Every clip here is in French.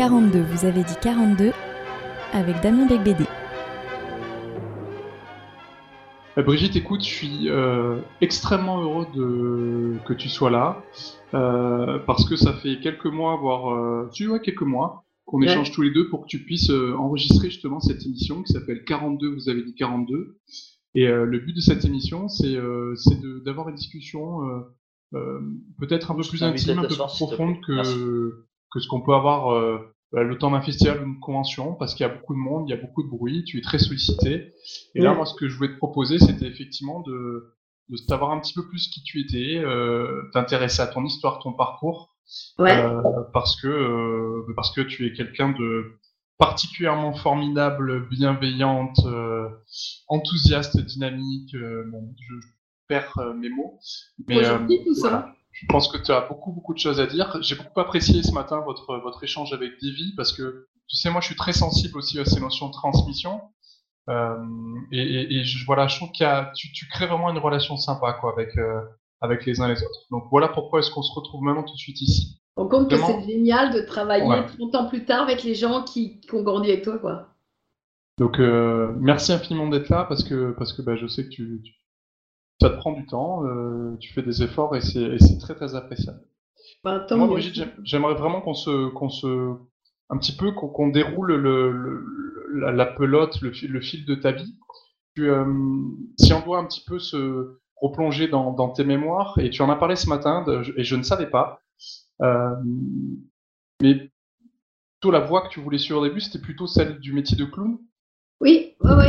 42, vous avez dit 42 avec Damien Becbédé. Euh, Brigitte, écoute, je suis euh, extrêmement heureux de... que tu sois là, euh, parce que ça fait quelques mois, voire tu vois, quelques mois, qu'on échange tous les deux pour que tu puisses enregistrer justement cette émission qui s'appelle 42, vous avez dit 42. Et le but de cette émission, c'est d'avoir une discussion peut-être un peu plus intime, un peu plus profonde que, que ce qu'on peut avoir le temps d'un festival ou d'une convention, parce qu'il y a beaucoup de monde, il y a beaucoup de bruit, tu es très sollicité. Et là, moi, ce que je voulais te proposer, c'était effectivement de, de savoir un petit peu plus qui tu étais, euh, t'intéresser à ton histoire, ton parcours, euh, parce que euh, parce que tu es quelqu'un de particulièrement formidable, bienveillante, euh, enthousiaste, dynamique. bon, je, perds mes mots, mais tout ça. Je pense que tu as beaucoup, beaucoup de choses à dire. J'ai beaucoup apprécié ce matin votre, votre échange avec Davy parce que, tu sais, moi, je suis très sensible aussi à ces notions de transmission. Euh, et, et, je, voilà, je trouve qu'il tu, tu, crées vraiment une relation sympa quoi, avec, euh, avec les uns les autres. Donc voilà pourquoi est-ce qu'on se retrouve maintenant tout de suite ici. On compte que c'est génial de travailler 30 ans plus tard avec les gens qui, qui ont grandi avec toi. Quoi. Donc euh, merci infiniment d'être là parce que, parce que bah, je sais que tu, tu ça te prend du temps, euh, tu fais des efforts et c'est très très appréciable. Bah, Moi, Brigitte, j'aimerais vraiment qu'on se, qu'on se, un petit peu qu'on déroule le, la, pelote, le, le, fil de ta vie. Euh, si on doit un petit peu se replonger dans, dans, tes mémoires, et tu en as parlé ce matin, et je ne savais pas, euh, mais toi, la voie que tu voulais suivre au début, c'était plutôt celle du métier de clown? Oui, oui, oui.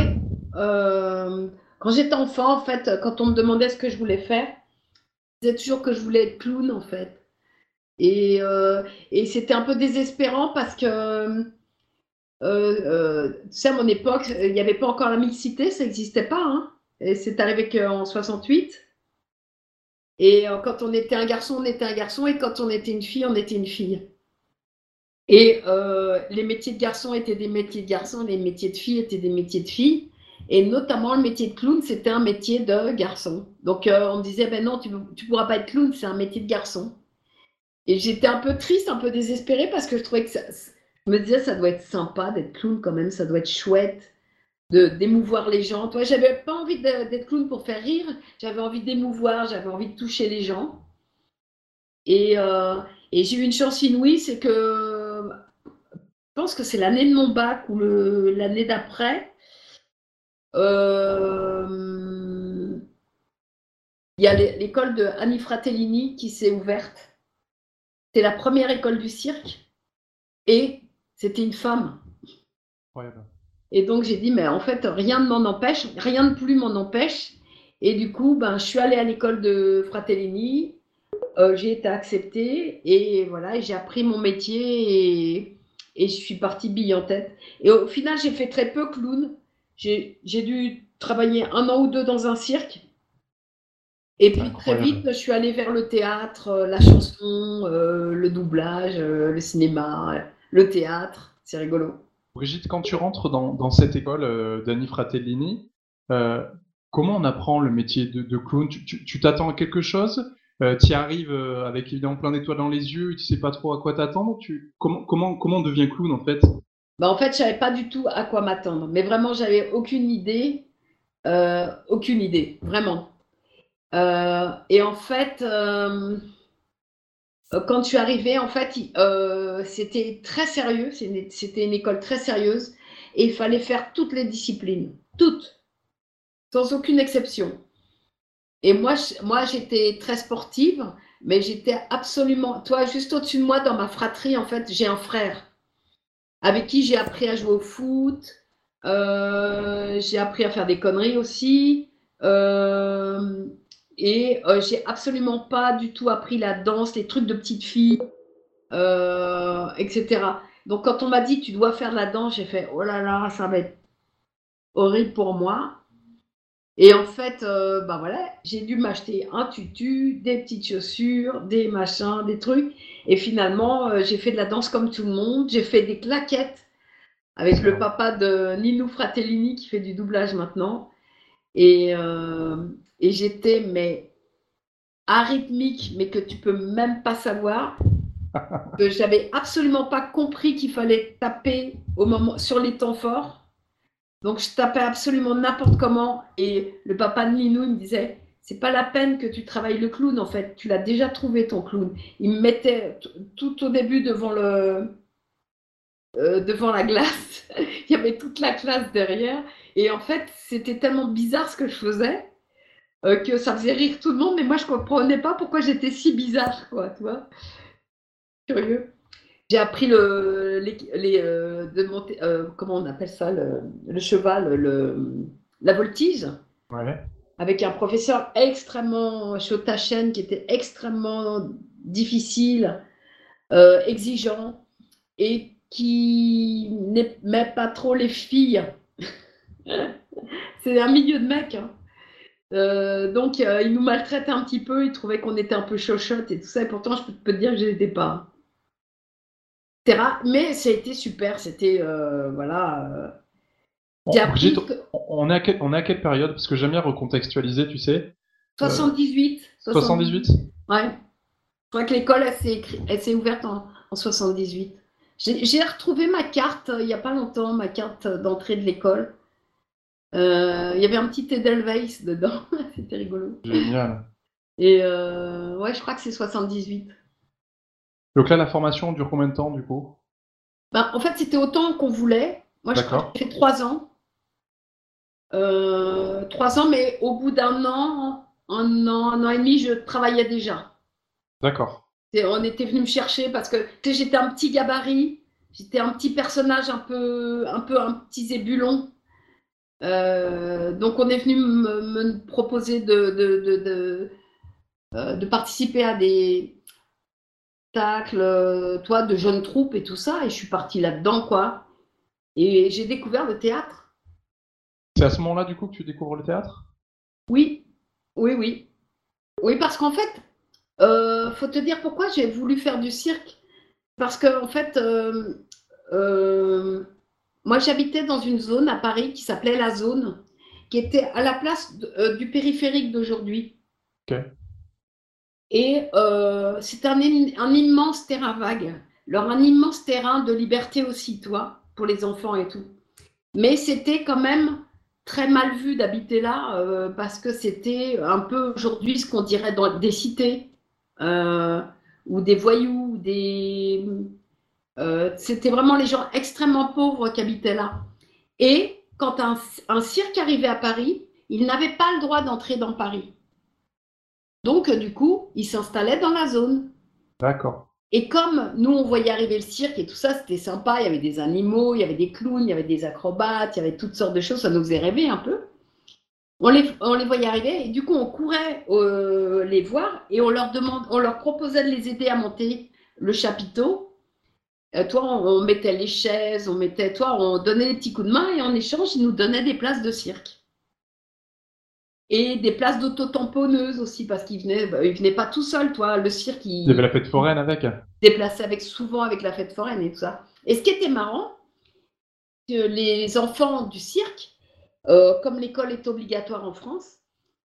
Euh, quand j'étais enfant, en fait, quand on me demandait ce que je voulais faire, je disais toujours que je voulais être clown, en fait. Et, euh, c'était un peu désespérant parce que, euh, euh, tu sais, à mon époque, il n'y avait pas encore la mixité, ça n'existait pas. Hein. Et c'est arrivé qu'en 68. Et quand on était un garçon, on était un garçon. Et quand on était une fille, on était une fille. Et les métiers de garçon étaient des métiers de garçons, les métiers de filles étaient des métiers de filles. Et notamment, le métier de clown, c'était un métier de garçon. Donc, euh, on me disait, ben non, tu ne pourras pas être clown, c'est un métier de garçon. Et j'étais un peu triste, un peu désespérée parce que je trouvais que ça, je me disais, ça doit être sympa d'être clown quand même, ça doit être chouette de d'émouvoir les gens. Toi, j'avais pas envie d'être clown pour faire rire, j'avais envie d'émouvoir, j'avais envie de toucher les gens. Et, euh, et j'ai eu une chance inouïe, c'est que je pense que c'est l'année de mon bac ou l'année d'après, euh, il y a l'école de Annie Fratellini qui s'est ouverte. C'est la première école du cirque et c'était une femme. Et donc j'ai dit, mais en fait, rien ne m'en empêche, rien de plus m'en empêche. Et du coup, ben, je suis allée à l'école de Fratellini, euh, j'ai été acceptée et voilà, j'ai appris mon métier et, et, je suis partie bille en tête. Et au final, j'ai fait très peu clown j'ai dû travailler un an ou deux dans un cirque. Et puis très vite, je suis allée vers le théâtre, euh, la chanson, euh, le doublage, euh, le cinéma, le théâtre. C'est rigolo. Brigitte, quand tu rentres dans, cette école d'Annie Fratellini, comment on apprend le métier de, clown? Tu t'attends à quelque chose? Tu y arrives avec évidemment plein d'étoiles dans les yeux, et tu sais pas trop à quoi t'attendre? Comment, comment, comment on devient clown en fait? Bah, en fait, je savais pas du tout à quoi m'attendre. Mais vraiment, j'avais aucune idée. Euh, aucune idée, vraiment. Euh, et en fait, euh, quand je suis arrivée, en fait, c'était très sérieux. C'était une école très sérieuse. Et il fallait faire toutes les disciplines. Toutes. Sans aucune exception. Et moi, moi j'étais très sportive, mais j'étais absolument. Toi, juste au-dessus de moi, dans ma fratrie, en fait, j'ai un frère avec qui j'ai appris à jouer au foot. Euh, j'ai appris à faire des conneries aussi. Euh, et euh, j'ai absolument pas du tout appris la danse, les trucs de petite fille, etc. Donc quand on m'a dit tu dois faire de la danse, j'ai fait oh là là, ça va être horrible pour moi. Et en fait, euh, bah voilà, j'ai dû m'acheter un tutu, des petites chaussures, des machins, des trucs. Et finalement, euh, j'ai fait de la danse comme tout le monde. J'ai fait des claquettes avec le papa de Ninou Fratellini qui fait du doublage maintenant. Et, euh, et j'étais mais arythmique, mais que tu peux même pas savoir. que j'avais absolument pas compris qu'il fallait taper au moment, sur les temps forts. Donc je tapais absolument n'importe comment et le papa de Linou me disait c'est pas la peine que tu travailles le clown en fait, tu l'as déjà trouvé ton clown. Il me mettait tout au début devant le euh, devant la glace, il y avait toute la classe derrière et en fait c'était tellement bizarre ce que je faisais euh, que ça faisait rire tout le monde mais moi je comprenais pas pourquoi j'étais si bizarre quoi, tu vois. Curieux. J'ai appris le, les, euh, de monter, comment on appelle ça, le, cheval, le, la voltige. Ouais avec un professeur extrêmement chaud ta chaîne, qui était extrêmement difficile, euh, exigeant, et qui n'aimait pas trop les filles. C'est un milieu de mecs. Hein. Euh, donc, euh, il nous maltraitait un petit peu, il trouvait qu'on était un peu chochotte et tout ça, et pourtant, je peux, te dire que je n'étais pas. Mais ça a été super, c'était, voilà on, est à on est à quelle période? Parce que j'aime bien recontextualiser, tu sais. 78. 78 Ouais. Je crois que l'école, elle s'est ouverte en, 78. J'ai retrouvé ma carte euh, il n'y a pas longtemps, ma carte d'entrée de l'école. Euh, il y avait un petit Edelweiss dedans. C'était rigolo. Génial. Et euh, ouais, je crois que c'est 78. Donc là, la formation dure combien de temps du coup? Ben, En fait, c'était autant qu'on voulait. Moi, j'ai fait trois ans. Euh, trois ans, mais au bout d'un an, un an, un an et demi, je travaillais déjà. D'accord. On était venu me chercher parce que j'étais un petit gabarit, j'étais un petit personnage un peu, un peu un petit zébulon. Euh, donc on est venu me, proposer de, de, de, euh, de, participer à des spectacles, toi, de jeunes troupes et tout ça, et je suis partie là-dedans, quoi. Et j'ai découvert le théâtre. C'est à ce moment-là, du coup, que tu découvres le théâtre? Oui, oui, oui. Oui, parce qu'en fait, euh, faut te dire pourquoi j'ai voulu faire du cirque. Parce que, en fait, euh, euh, moi, j'habitais dans une zone à Paris qui s'appelait la zone, qui était à la place euh, du périphérique d'aujourd'hui. Et c'était un, un, immense terrain vague. Alors, un immense terrain de liberté aussi, toi, pour les enfants et tout. Mais c'était quand même très mal vu d'habiter là euh, parce que c'était un peu aujourd'hui ce qu'on dirait dans des cités euh, ou des voyous, des euh, c'était vraiment les gens extrêmement pauvres qui habitaient là. Et quand un, un cirque arrivait à Paris, il n'avait pas le droit d'entrer dans Paris. Donc du coup, il s'installait dans la zone. D'accord. Et comme nous, on voyait arriver le cirque et tout ça, c'était sympa. Il y avait des animaux, il y avait des clowns, il y avait des acrobates, il y avait toutes sortes de choses. Ça nous faisait rêver un peu. On les, on les voyait arriver et du coup, on courait euh, les voir et on leur, demande, on leur proposait de les aider à monter le chapiteau. Euh, toi, on, mettait les chaises, on mettait, toi, on donnait des petits coups de main et en échange, ils nous donnaient des places de cirque et des places d'auto-tamponneuses aussi, parce qu'ils venaient, bah, ils venaient pas tout seuls, toi. Le cirque, il. y avait la fête foraine avec. Déplacé avec, souvent avec la fête foraine et tout ça. Et ce qui était marrant, que les enfants du cirque, euh, comme l'école est obligatoire en France,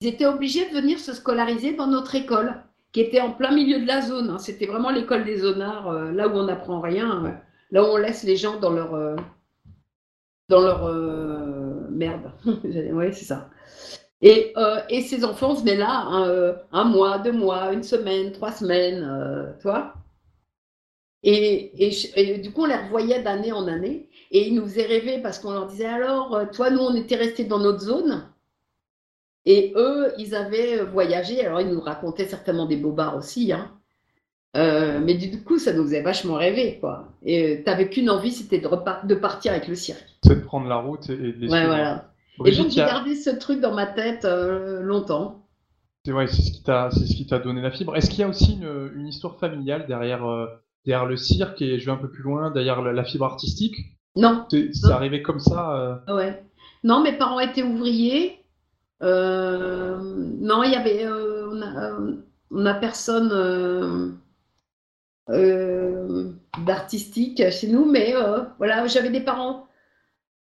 ils étaient obligés de venir se scolariser dans notre école, qui était en plein milieu de la zone. Hein. C'était vraiment l'école des zonards, euh, là où on n'apprend rien, euh, là où on laisse les gens dans leur. dans leur merde. oui, c'est ça. Et, euh, et, ces enfants venaient là un, euh, un, mois, deux mois, une semaine, trois semaines, euh, toi. Et, et, du coup, on les revoyait d'année en année. Et ils nous faisaient rêver parce qu'on leur disait alors, euh, toi, nous, on était restés dans notre zone. Et eux, ils avaient voyagé. Alors, ils nous racontaient certainement des bobards aussi. Hein. mais du coup, ça nous faisait vachement rêver. Quoi. Et tu n'avais qu'une envie, c'était de, de, partir avec le cirque. C'est de prendre la route et de les ouais, voilà et donc j'ai gardé ce truc dans ma tête euh, longtemps. C'est vrai, c'est ce qui t'a, c'est ce qui t'a donné la fibre. Est-ce qu'il y a aussi une, une histoire familiale derrière, euh, derrière le cirque et je vais un peu plus loin derrière la, fibre artistique? Non. C'est arrivé comme ça euh... Ouais. Non, mes parents étaient ouvriers. Euh, non, il y avait, on a, on, a, personne d'artistique chez nous, mais voilà, j'avais des parents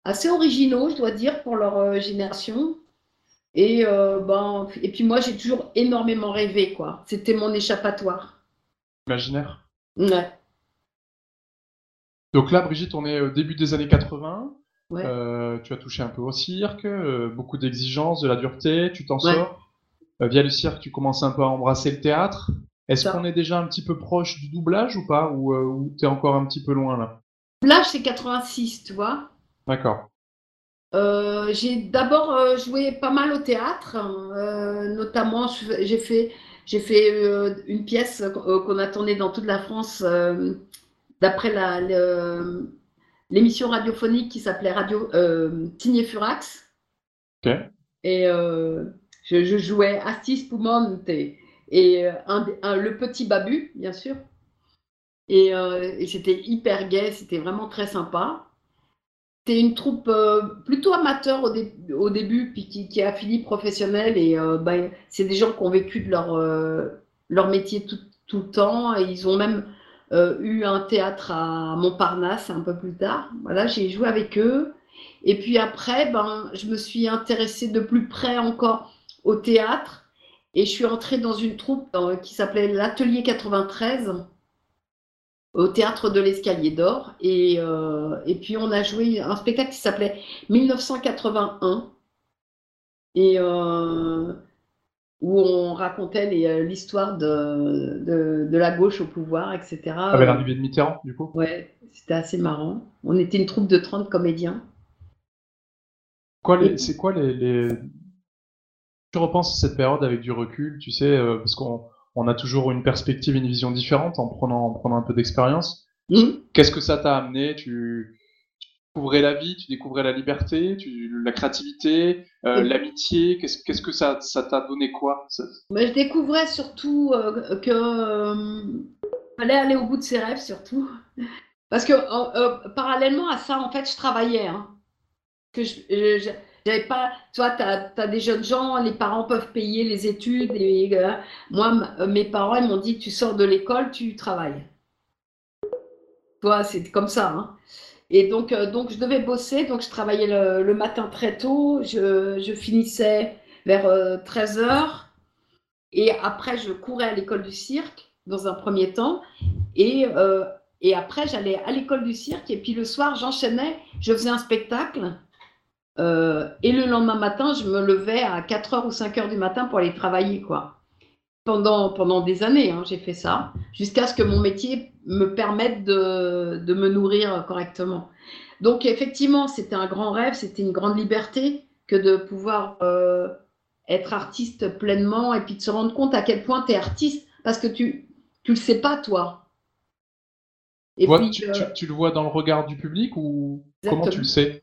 assez originaux, je dois dire, pour leur euh, génération. Et, euh, ben, et puis moi, j'ai toujours énormément rêvé, quoi. C'était mon échappatoire. Imaginaire? Ouais. Donc là, Brigitte, on est au début des années 80. Ouais. Euh, tu as touché un peu au cirque, euh, beaucoup d'exigences, de la dureté, tu t'en Ouais. sors. Via le cirque, tu commences un peu à embrasser le théâtre. Est-ce qu'on est déjà un petit peu proche du doublage ou pas? Ou, ou t'es encore un petit peu loin là? Là, c'est 86, tu vois. D'accord. Euh, j'ai d'abord euh, joué pas mal au théâtre, euh, notamment j'ai fait, j'ai fait une pièce qu'on a tournée dans toute la France d'après l'émission radiophonique qui s'appelait Radio Tigné Furax. Ok. Et je, je jouais Astis Poumonte et, un, un- le petit Babu, bien sûr. Et, et c'était hyper gai, c'était vraiment très sympa. C'était une troupe euh, plutôt amateur au, dé- au début, puis qui, qui a fini professionnelle. Et euh, ben, c'est des gens qui ont vécu de leur, euh, leur métier tout, tout le temps. Et ils ont même eu un théâtre à Montparnasse un peu plus tard. Voilà, j'ai joué avec eux. Et puis après, ben, je me suis intéressée de plus près encore au théâtre. Et je suis entrée dans une troupe qui s'appelait l'Atelier 93 au théâtre de l'Escalier d'Or. Et, euh, et puis on a joué un spectacle qui s'appelait 1981. Et euh, où on racontait euh, l'histoire de, de, de la gauche au pouvoir, etc. Avec l'arrivée de Mitterrand, du coup? Ouais, c'était assez marrant. On était une troupe de 30 comédiens. C'est quoi les, les- Tu repenses à cette période avec du recul, tu sais, parce qu'on on a toujours une perspective, une vision différente en prenant, en prenant un peu d'expérience. Mhm. Qu'est-ce que ça t'a amené? Tu, tu découvrais la vie, tu découvrais la liberté, tu, la créativité, euh, l'amitié. Qu'est-ce qu'est-ce que ça ça t'a donné quoi? Ça- je découvrais surtout euh, que euh, fallait aller au bout de ses rêves surtout. Parce que euh, parallèlement à ça, en fait, je travaillais. hein. Que je, je- je- j'avais pas, tu vois, t'as, as des jeunes gens, les parents peuvent payer les études. Et, euh, moi, euh, mes parents, ils m'ont dit, tu sors de l'école, tu travailles. Tu vois, c'est comme ça. hein. Et donc, euh, donc, je devais bosser. Donc, je travaillais le, matin très tôt. Je, je finissais vers 13 heures. Et après, je courais à l'école du cirque dans un premier temps. Et, et après, j'allais à l'école du cirque. Et puis le soir, j'enchaînais. Je faisais un spectacle. Euh, et le lendemain matin, je me levais à 4 heures ou 5 heures du matin pour aller travailler. quoi. Pendant, pendant des années, hein, j'ai fait ça. Jusqu'à ce que mon métier me permette de, de me nourrir correctement. Donc effectivement, c'était un grand rêve. C'était une grande liberté que de pouvoir... euh, être artiste pleinement et puis de se rendre compte à quel point tu es artiste parce que tu tu le sais pas toi. Et puis tu, euh, tu- tu le vois dans le regard du public ou comment tu le sais?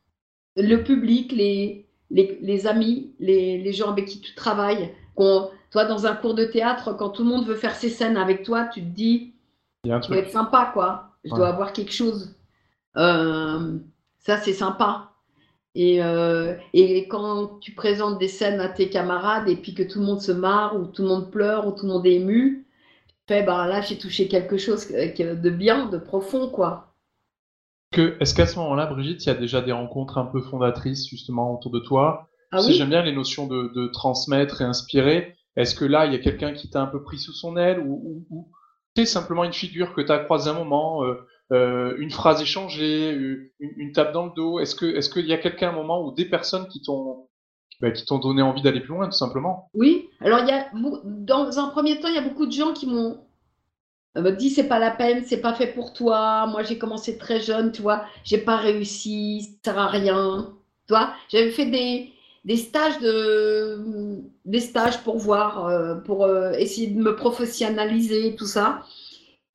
Le public, les, les, les amis, les, les gens avec qui tu travailles, qu'on- toi dans un cours de théâtre, quand tout le monde veut faire ses scènes avec toi, tu te dis je dois être sympa quoi, je Ouais. dois avoir quelque chose. Euh, ça c'est sympa. Et, euh, et quand tu présentes des scènes à tes camarades et puis que tout le monde se marre ou tout le monde pleure ou tout le monde est ému, tu fais bah là j'ai touché quelque chose que- de bien, de profond quoi. Que- Est-ce qu'à ce moment-là, Brigitte, il y a déjà des rencontres un peu fondatrices justement autour de toi? Ah oui, J'aime bien les notions de, de transmettre et inspirer. Est-ce que là, il y a quelqu'un qui t'a un peu pris sous son aile ou, ou, ou c'est simplement une figure que tu as croisée un moment, euh, euh, une phrase échangée, euh, une, une tape dans le dos? Est-ce que est-ce qu'il y a quelqu'un un moment ou des personnes qui t'ont bah, qui t'ont donné envie d'aller plus loin, tout simplement? Oui. Alors il y a beau- dans un premier temps il y a beaucoup de gens qui m'ont euh, dit c'est pas la peine, c'est pas fait pour toi. Moi j'ai commencé très jeune, tu vois, j'ai pas réussi, ça sert à rien. Tu vois, j'avais fait des, des stages de des stages pour voir, euh, pour euh, essayer de me professionnaliser, tout ça.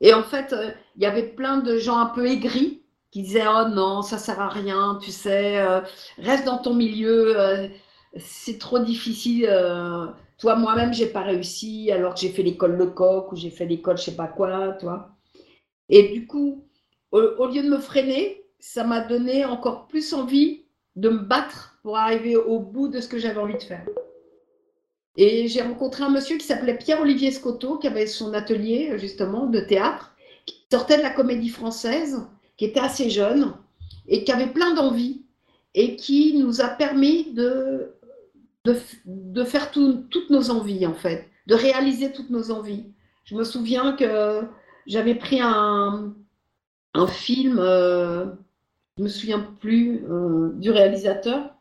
Et en fait, euh, il y avait plein de gens un peu aigris qui disaient oh non, ça sert à rien, tu sais, reste dans ton milieu, c'est trop difficile. Toi, moi-même, j'ai pas réussi alors que j'ai fait l'école Lecoq ou j'ai fait l'école je sais pas quoi, toi. Et du coup, au, au lieu de me freiner, ça m'a donné encore plus envie de me battre pour arriver au bout de ce que j'avais envie de faire. Et j'ai rencontré un monsieur qui s'appelait Pierre-Olivier Scotto, qui avait son atelier justement de théâtre, qui sortait de la comédie française, qui était assez jeune et qui avait plein d'envie et qui nous a permis de, de, faire tout- toutes nos envies en fait, de réaliser toutes nos envies. Je me souviens que j'avais pris un, un film, euh, je me souviens plus euh, du réalisateur,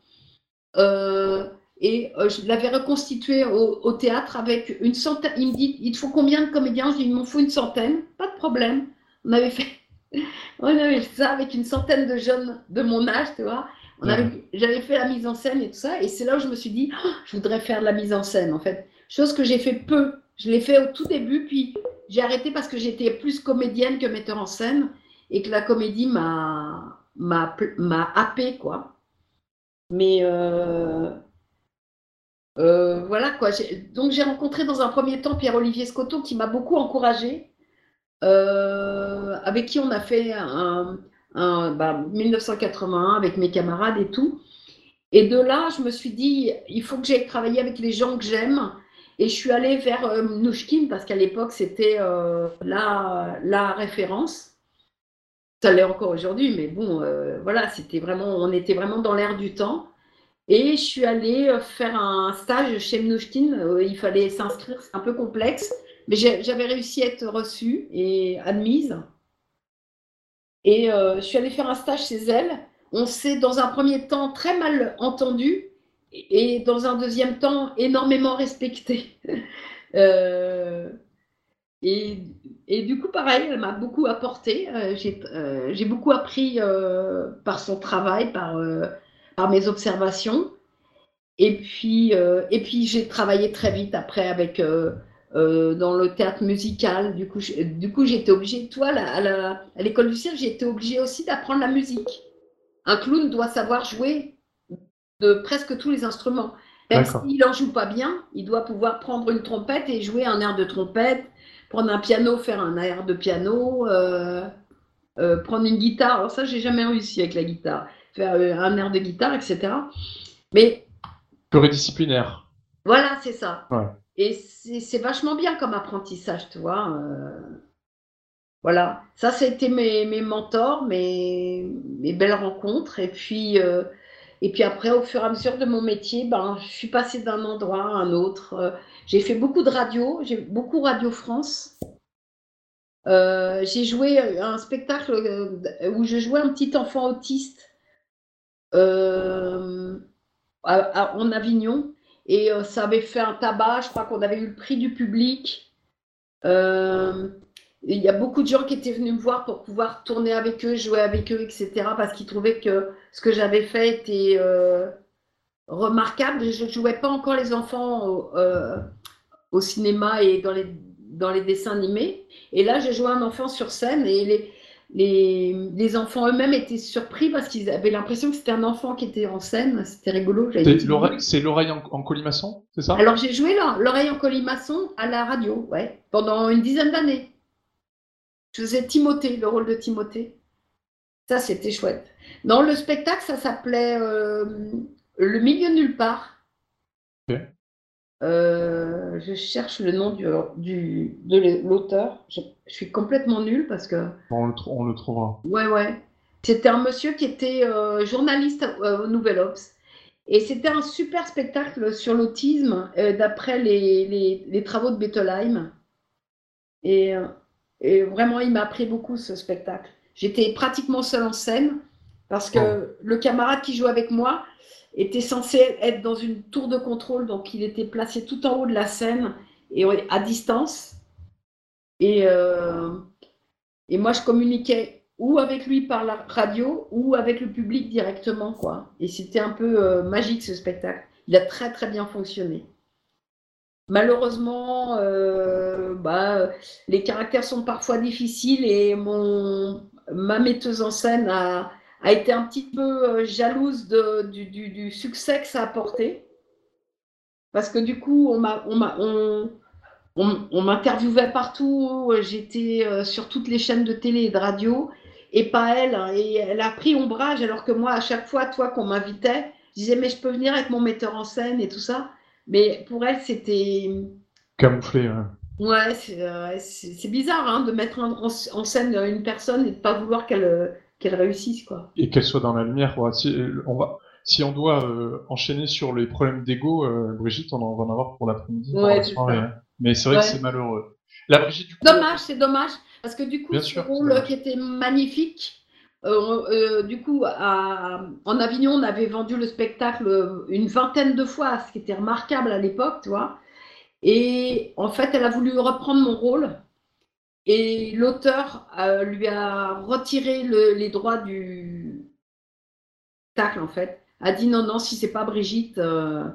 euh, et je l'avais reconstitué au, théâtre avec une centaine. Il me dit il te faut combien de comédiens? Je dis il m'en faut une centaine, pas de problème. On avait fait, on avait fait ça avec une centaine de jeunes de mon âge, tu vois. J'avais fait la mise en scène et tout ça, et c'est là où je me suis dit, oh, je voudrais faire de la mise en scène, en fait. Chose que j'ai fait peu. Je l'ai fait au tout début, puis j'ai arrêté parce que j'étais plus comédienne que metteur en scène, et que la comédie m'a m'a happé, quoi. Mais euh, euh, voilà, quoi. Donc j'ai rencontré dans un premier temps Pierre-Olivier Scotto, qui m'a beaucoup encouragée, euh, avec qui on a fait un, 1981 bah, avec mes camarades et tout. Et de là, je me suis dit, il faut que j'aille travailler avec les gens que j'aime. Et je suis allée vers euh, parce qu'à l'époque, c'était euh, la, la, référence. Ça l'est encore aujourd'hui, mais bon, euh, voilà, c'était vraiment, on était vraiment dans l'air du temps. Et je suis allée euh, faire un stage chez Mnouchkine. il fallait s'inscrire, c'est un peu complexe, mais j'avais réussi à être reçue et admise. Et euh, je suis allée faire un stage chez elle. On s'est, dans un premier temps, très mal entendu et dans un deuxième temps, énormément respecté. Euh, et, du coup, pareil, elle m'a beaucoup apporté. Euh, j'ai beaucoup appris par son travail, par, par mes observations. Et puis, et puis j'ai travaillé très vite après avec euh, dans le théâtre musical. Du coup, du coup j'étais obligée, toi, à l'école du cirque, été obligée aussi d'apprendre la musique. Un clown doit savoir jouer de presque tous les instruments. Même s'il n'en joue pas bien, il doit pouvoir prendre une trompette et jouer un air de trompette, prendre un piano, faire un air de piano, euh, euh, prendre une guitare. Alors ça, j'ai jamais réussi avec la guitare. Faire un air de guitare, etc. Mais... Pluridisciplinaire. Voilà, c'est ça. Ouais. Et c'est vachement bien comme apprentissage, tu vois. Euh. voilà, ça, été mes, mes mentors, mes, mes, belles rencontres. Et puis, euh, et puis après, au fur et à mesure de mon métier, ben, je suis passée d'un endroit à un autre. Euh. j'ai fait beaucoup de radio, j'ai beaucoup Radio France. j'ai joué un spectacle où je jouais un petit enfant autiste en Avignon. Et euh, ça avait fait un tabac. Je crois qu'on avait eu le prix du public. Euh, il y a beaucoup de gens qui étaient venus me voir pour pouvoir tourner avec eux, jouer avec eux, etc. Parce qu'ils trouvaient que ce que j'avais fait était euh, remarquable. Je ne jouais pas encore les enfants au, cinéma et dans les, dans les dessins animés. Et là, j'ai joué un enfant sur scène et les, les, les enfants eux-mêmes étaient surpris parce qu'ils avaient l'impression que c'était un enfant qui était en scène. C'était rigolo. C'est l'oreille en, colimaçon, c'est ça? Alors j'ai joué l'oreille en colimaçon à la radio, ouais, pendant une dizaine d'années. Je faisais Timothée, le rôle de Timothée. Ça, c'était chouette. Dans le spectacle, ça s'appelait euh, Le milieu nulle part. Euh, je cherche le nom du, du de l'auteur. Je, suis complètement nulle parce que. On le, on le trouvera. Ouais, ouais. C'était un monsieur qui était euh, journaliste euh, au Nouvel Obs. Et c'était un super spectacle sur l'autisme d'après les, les, les, travaux de Bettelheim. Et, et vraiment, il m'a appris beaucoup ce spectacle. J'étais pratiquement seule en scène parce que oh. le camarade qui joue avec moi, était censé être dans une tour de contrôle, donc il était placé tout en haut de la scène et à distance. Et, euh, et moi, je communiquais ou avec lui par la radio ou avec le public directement, quoi. Et c'était un peu euh, magique ce spectacle. Il a très très bien fonctionné. Malheureusement, euh, bah, les caractères sont parfois difficiles et mon, ma metteuse en scène a, a été un petit peu euh, jalouse de, du, du, succès que ça a porté. Parce que du coup, on m'interviewait on, on, partout, j'étais euh, sur toutes les chaînes de télé et de radio, et pas elle. Hein. Et elle a pris ombrage, alors que moi, à chaque fois, toi, qu'on m'invitait, je disais, mais je peux venir avec mon metteur en scène et tout ça. Mais pour elle, c'était. Camouflé, Ouais, euh, c'est bizarre hein, de mettre en, en, scène une personne et de ne pas vouloir qu'elle qu'elle réussisse quoi. Et qu'elle soit dans la lumière. Si on va, si on doit euh, enchaîner sur les problèmes d'ego, euh, Brigitte, on en va en avoir pour l'après-midi. Ouais, Mais c'est vrai que c'est malheureux. La Brigitte, Dommage, c'est dommage. Parce que du coup, ce rôle qui était magnifique, euh, du coup, en Avignon, on avait vendu le spectacle une vingtaine de fois, ce qui était remarquable à l'époque, tu vois. Et en fait, elle a voulu reprendre mon rôle. Et l'auteur lui a retiré les droits du spectacle, en fait. A dit non, non, si c'est pas Brigitte, euh,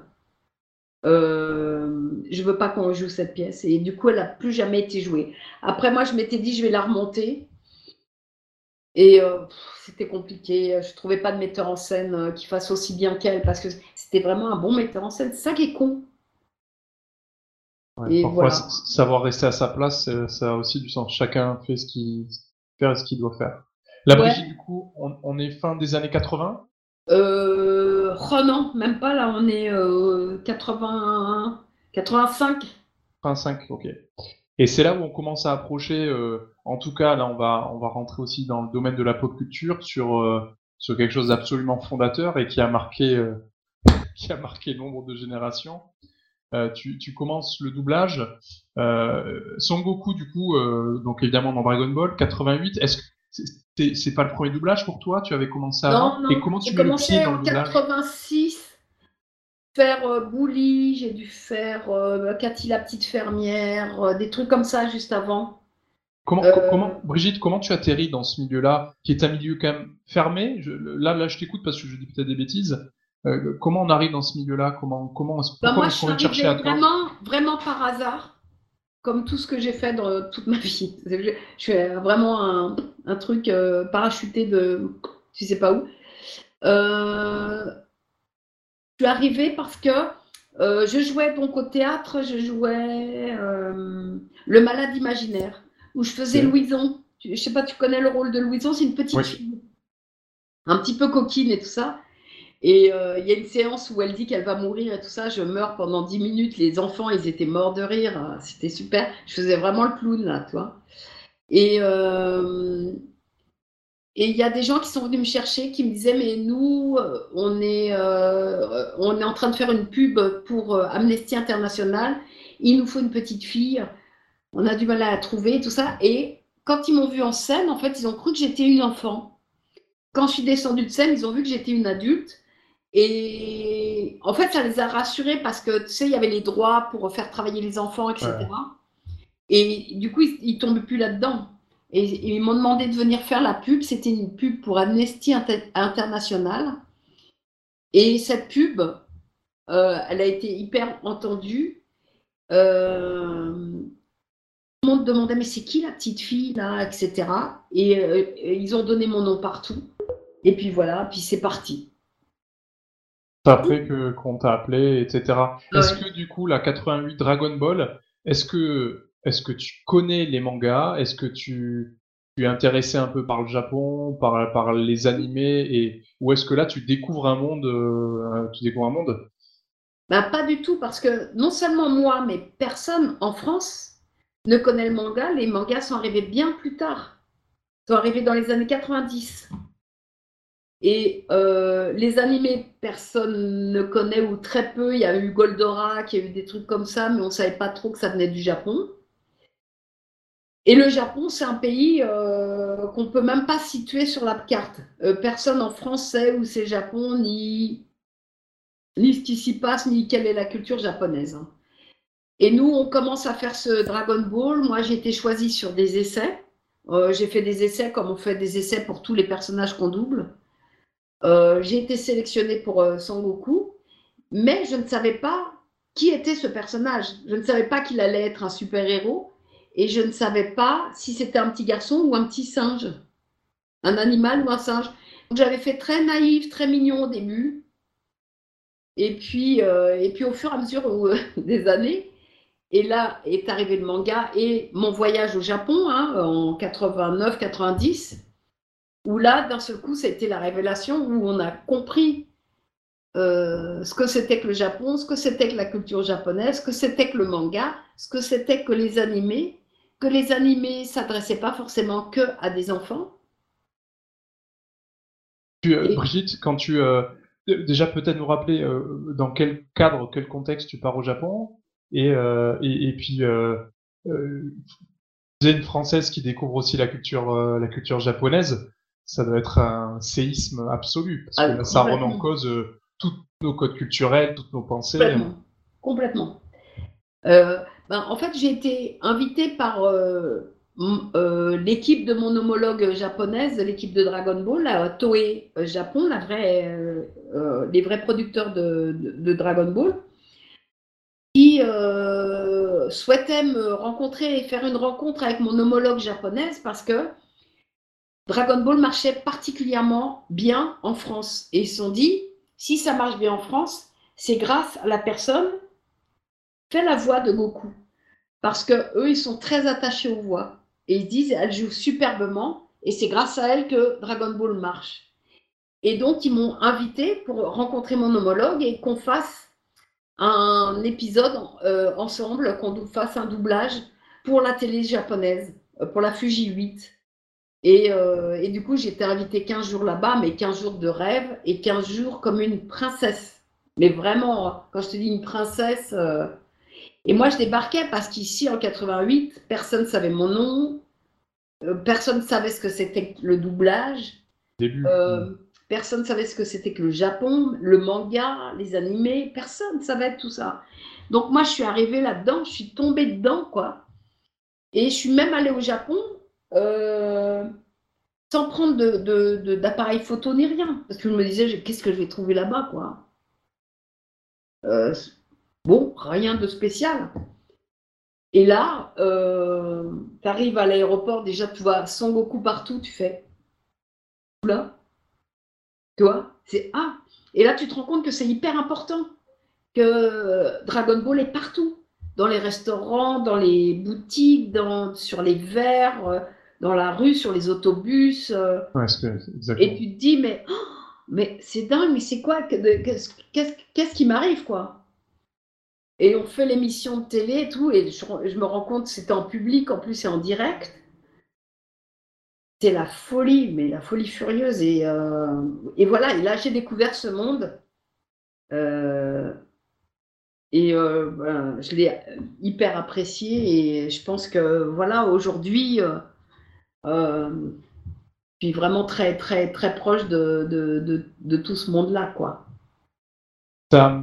euh, je veux pas qu'on joue cette pièce. Et du coup, elle n'a plus jamais été jouée. Après, moi, je m'étais dit, je vais la remonter. Et euh, c'était compliqué. Je trouvais pas de metteur en scène euh, qui fasse aussi bien qu'elle parce que c'était vraiment un bon metteur en scène. Ça qui est con. Et parfois, savoir rester à sa place, ça a aussi du sens. Chacun fait ce qu'il fait ce qu'il doit faire. La Brigitte, du coup, on, on, est fin des années 80 euh, oh non, même pas là, on est euh, 80, 85. 85, ok. Et c'est là où on commence à approcher, euh, en tout cas, là on va, on va rentrer aussi dans le domaine de la pop culture sur, euh, sur quelque chose d'absolument fondateur et qui a marqué, euh, qui a marqué nombre de générations. Tu, tu, commences le doublage. Son Goku, du coup, donc évidemment dans Dragon Ball, 88. Est-ce que c'est pas le premier doublage pour toi? Tu avais commencé avant non, non. Et comment tu mets le pied dans le doublage? 86 faire euh, Bouli, j'ai dû faire euh, Cathy la petite fermière, euh, des trucs comme ça juste avant. Comment, comment, Brigitte, comment tu atterris dans ce milieu-là, qui est un milieu quand même fermé? Là, là, je t'écoute parce que je dis peut-être des bêtises. Comment on arrive dans ce milieu-là? Comment, comment, bah moi, je suis à vraiment, vraiment par hasard comme tout ce que j'ai fait dans toute ma vie. Je, fais vraiment un, un truc euh, parachuté de tu sais pas où. Euh, je suis arrivée parce que euh, je jouais donc au théâtre, je jouais Le Malade Imaginaire, où je faisais Louison. Je sais pas, tu connais le rôle de Louison, c'est une petite fille, un petit peu coquine et tout ça. Et euh, il y a une séance où elle dit qu'elle va mourir et tout ça. Je meurs pendant 10 minutes. Les enfants, ils étaient morts de rire. C'était super. Je faisais vraiment le clown, là, toi. Et euh, et il y a des gens qui sont venus me chercher, qui me disaient Mais nous, on est, euh, on est en train de faire une pub pour Amnesty International. Il nous faut une petite fille. On a du mal à la trouver, tout ça. Et quand ils m'ont vu en scène, en fait, ils ont cru que j'étais une enfant. Quand je suis descendue de scène, ils ont vu que j'étais une adulte. Et en fait, ça les a rassurés parce que, tu sais, il y avait les droits pour faire travailler les enfants, etc. Et du coup, ils, ne tombaient plus là-dedans. Et, ils m'ont demandé de venir faire la pub. C'était une pub pour Amnesty International. Et cette pub, euh, elle a été hyper entendue. Euh, tout le monde demandait, mais c'est qui la petite fille, là, etc. Et, euh, et ils ont donné mon nom partout. Et puis voilà, puis c'est parti après que qu'on t'a appelé, etc. Est-ce que du coup la 88 Dragon Ball, est-ce que est-ce que tu connais les mangas? Est-ce que tu, tu es intéressé un peu par le Japon, par par les animés? Et ou est-ce que là tu découvres un monde, euh, tu découvres un monde? Bah, pas du tout parce que non seulement moi mais personne en France ne connaît le manga. Les mangas sont arrivés bien plus tard. Ils sont arrivés dans les années 90. Et euh, les animés, personne ne connaît ou très peu. Il y a eu Goldorak, il y a eu des trucs comme ça, mais on ne savait pas trop que ça venait du Japon. Et le Japon, c'est un pays euh, qu'on ne peut même pas situer sur la carte. Euh, personne en France sait où c'est Japon, ni, ni ce qui s'y passe, ni quelle est la culture japonaise. Hein. Et nous, on commence à faire ce Dragon Ball. Moi, j'ai été choisie sur des essais. j'ai fait des essais comme on fait des essais pour tous les personnages qu'on double. Euh, j'ai été sélectionnée pour euh, Sangoku, mais je ne savais pas qui était ce personnage. Je ne savais pas qu'il allait être un super-héros et je ne savais pas si c'était un petit garçon ou un petit singe, un animal ou un singe. j'avais fait très naïf, très mignon au début. Et puis, euh, et puis au fur et à mesure des années, et là est arrivé le manga et mon voyage au Japon hein, en 89-90 où là, d'un seul coup, c'était la révélation où on a compris euh, ce que c'était que le Japon, ce que c'était que la culture japonaise, ce que c'était que le manga, ce que c'était que les animés, que les animés s'adressaient pas forcément que à des enfants. Euh, Brigitte, quand tu euh, déjà peut-être nous rappeler dans quel cadre, quel contexte tu pars au Japon, et, et, et puis une Française qui découvre aussi la culture, la culture japonaise, ça doit être un séisme absolu, parce que ah, ça remet en cause tous nos codes culturels, toutes nos pensées. Complètement. complètement. Ben, en fait, j'ai été invitée par euh, l'équipe de mon homologue japonaise, l'équipe de Dragon Ball, la Toei euh, Japon, la vraie, euh, les vrais producteurs de, Dragon Ball, qui souhaitaient me rencontrer et faire une rencontre avec mon homologue japonaise parce que Dragon Ball marchait particulièrement bien en France. Et ils se sont dit, si ça marche bien en France, c'est grâce à la personne fait la voix de Goku. Parce que eux, ils sont très attachés aux voix. Et ils disent, elle joue superbement, et c'est grâce à elle que Dragon Ball marche. Et donc, ils m'ont invité pour rencontrer mon homologue et qu'on fasse un épisode euh, ensemble, qu'on fasse un doublage pour la télé japonaise, euh, pour la Fuji 8. Et, euh, et du coup, j'étais invitée 15 jours là-bas, mais 15 jours de rêve et 15 jours comme une princesse. Mais vraiment, quand je te dis une princesse, et moi, je débarquais parce qu'ici, en 88, personne ne savait mon nom, euh, personne ne savait ce que c'était le doublage. Euh, personne ne savait ce que c'était que le Japon, le manga, les animés, personne ne savait tout ça. Donc moi, je suis arrivée là-dedans, je suis tombée dedans, quoi. Et je suis même allée au Japon euh, sans prendre d'appareil photo ni rien. Parce que je me disais, qu'est-ce que je vais trouver là-bas, quoi? Bon, rien de spécial. Et là, euh, tu arrives à l'aéroport, déjà tu vois Son Goku partout, tu fais. Là, tu vois, c'est Ah Et là, tu te rends compte que c'est hyper important, que Dragon Ball est partout, dans les restaurants, dans les boutiques, dans, sur les verres, dans la rue, sur les autobus. Euh. Ouais, et tu te dis, mais, oh, mais c'est dingue, mais c'est quoi Qu'est-ce qui m'arrive, quoi? Et on fait l'émission de télé et tout, et je, me rends compte que c'était en public, en plus c'est en direct. C'est la folie, mais la folie furieuse. Et, euh, et voilà, et là j'ai découvert ce monde. Euh, et euh, ben, je l'ai hyper apprécié. Et je pense que voilà, aujourd'hui, suis vraiment très, très, très proche de, de, de tout ce monde-là, quoi. Euh,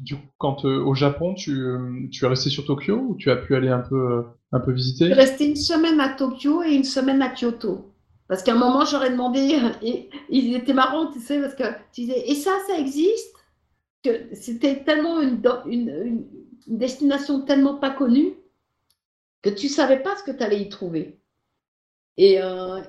du coup, quand euh, au Japon, tu, euh, tu es resté sur Tokyo ou tu as pu aller un peu, un peu visiter? Je suis resté une semaine à Tokyo et une semaine à Kyoto. Parce qu'à un moment, j'aurais demandé, et ils étaient marrants, tu sais, parce que tu disais, et ça, ça existe? Que C'était tellement une, une, destination tellement pas connue que tu savais pas ce que tu allais y trouver. Et, euh,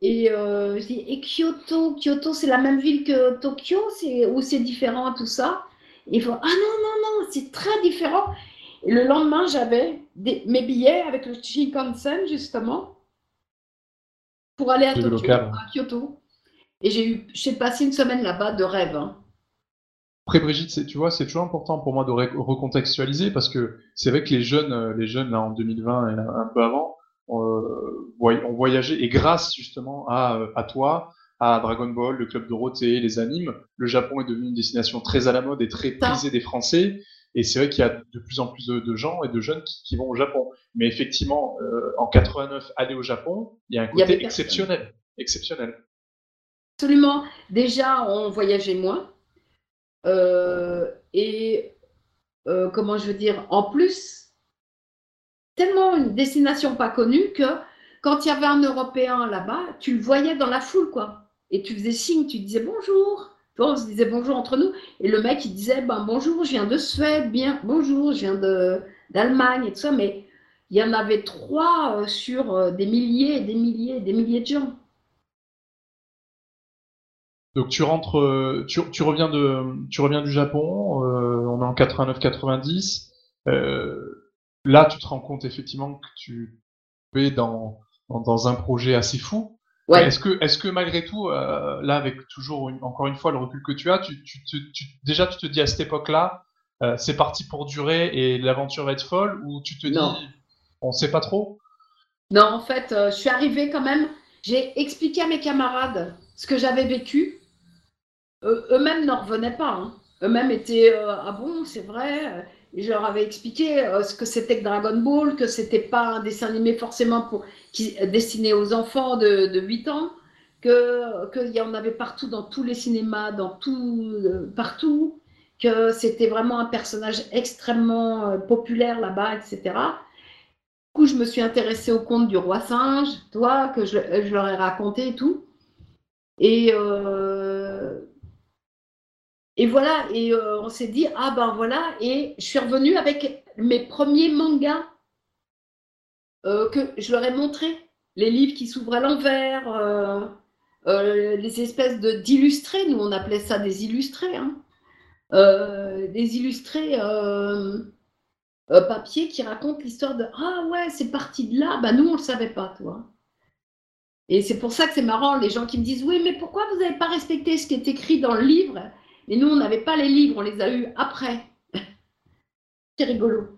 et, euh, je dis, et Kyoto, Kyoto, c'est la même ville que Tokyo, c'est ou c'est différent tout ça? il faut, ah non non non, c'est très différent. Et le lendemain, j'avais mes billets avec le Shinkansen justement pour aller à, Kyoto. Et j'ai eu, j'ai passé une semaine là-bas de rêve. Hein. Après Brigitte, tu vois, c'est toujours important pour moi de recontextualiser parce que c'est vrai que les jeunes, euh, les jeunes là, en 2020 et un peu avant, euh, ont voyagé et grâce justement à, euh, à toi, à Dragon Ball, le club Dorothée, les animes, le Japon est devenu une destination très à la mode et très prisée des Français. Et c'est vrai qu'il y a de plus en plus de, gens et de jeunes qui, vont au Japon. Mais effectivement, euh, en 89, aller au Japon, il y a un côté exceptionnel. Exceptionnel. Absolument. Déjà, on voyageait moins. et comment je veux dire, en plus, tellement une destination pas connue que quand il y avait un Européen là-bas, tu le voyais dans la foule, quoi. Et tu faisais signe, tu disais bonjour. on se disait bonjour entre nous. Et le mec, il disait ben, bonjour, je viens de Suède, bien, bonjour, je viens d'Allemagne et tout ça. Mais il y en avait trois euh, sur euh, des milliers et des milliers et des milliers de gens. Donc tu rentres, euh, tu, reviens de, tu reviens du Japon, on est en 89-90 là, tu te rends compte effectivement que tu es dans, dans, un projet assez fou. Est-ce que, est que malgré tout, euh, là, avec toujours encore une fois le recul que tu as, tu, déjà tu te dis à cette époque-là, euh, c'est parti pour durer et l'aventure va être folle, ou tu te dis, on ne sait pas trop? Non, en fait, euh, je suis arrivée quand même, j'ai expliqué à mes camarades ce que j'avais vécu. Eux-mêmes n'en revenaient pas. Hein. Eux-mêmes étaient, ah bon, c'est vrai? Je leur avais expliqué euh, ce que c'était que Dragon Ball, que c'était pas un dessin animé forcément pour, qui, destiné aux enfants de, de 8 ans, qu'il y en avait partout dans tous les cinémas, dans tout, euh, partout, que c'était vraiment un personnage extrêmement euh, populaire là-bas, etc. Du coup, je me suis intéressée au conte du roi singe, toi, que je, leur ai raconté et tout. Et, et voilà, et euh, on s'est dit, ah ben voilà, et je suis revenue avec mes premiers mangas euh, que je leur ai montrés, les livres qui s'ouvrent à l'envers, les espèces d'illustrés, nous on appelait ça des illustrés, hein. des illustrés papier qui racontent l'histoire de, ah ouais, c'est parti de là, ben nous on le savait pas, toi. Et c'est pour ça que c'est marrant, les gens qui me disent Oui, mais pourquoi vous n'avez pas respecté ce qui est écrit dans le livre? Et nous, on n'avait pas les livres, on les a eus après. c'est rigolo.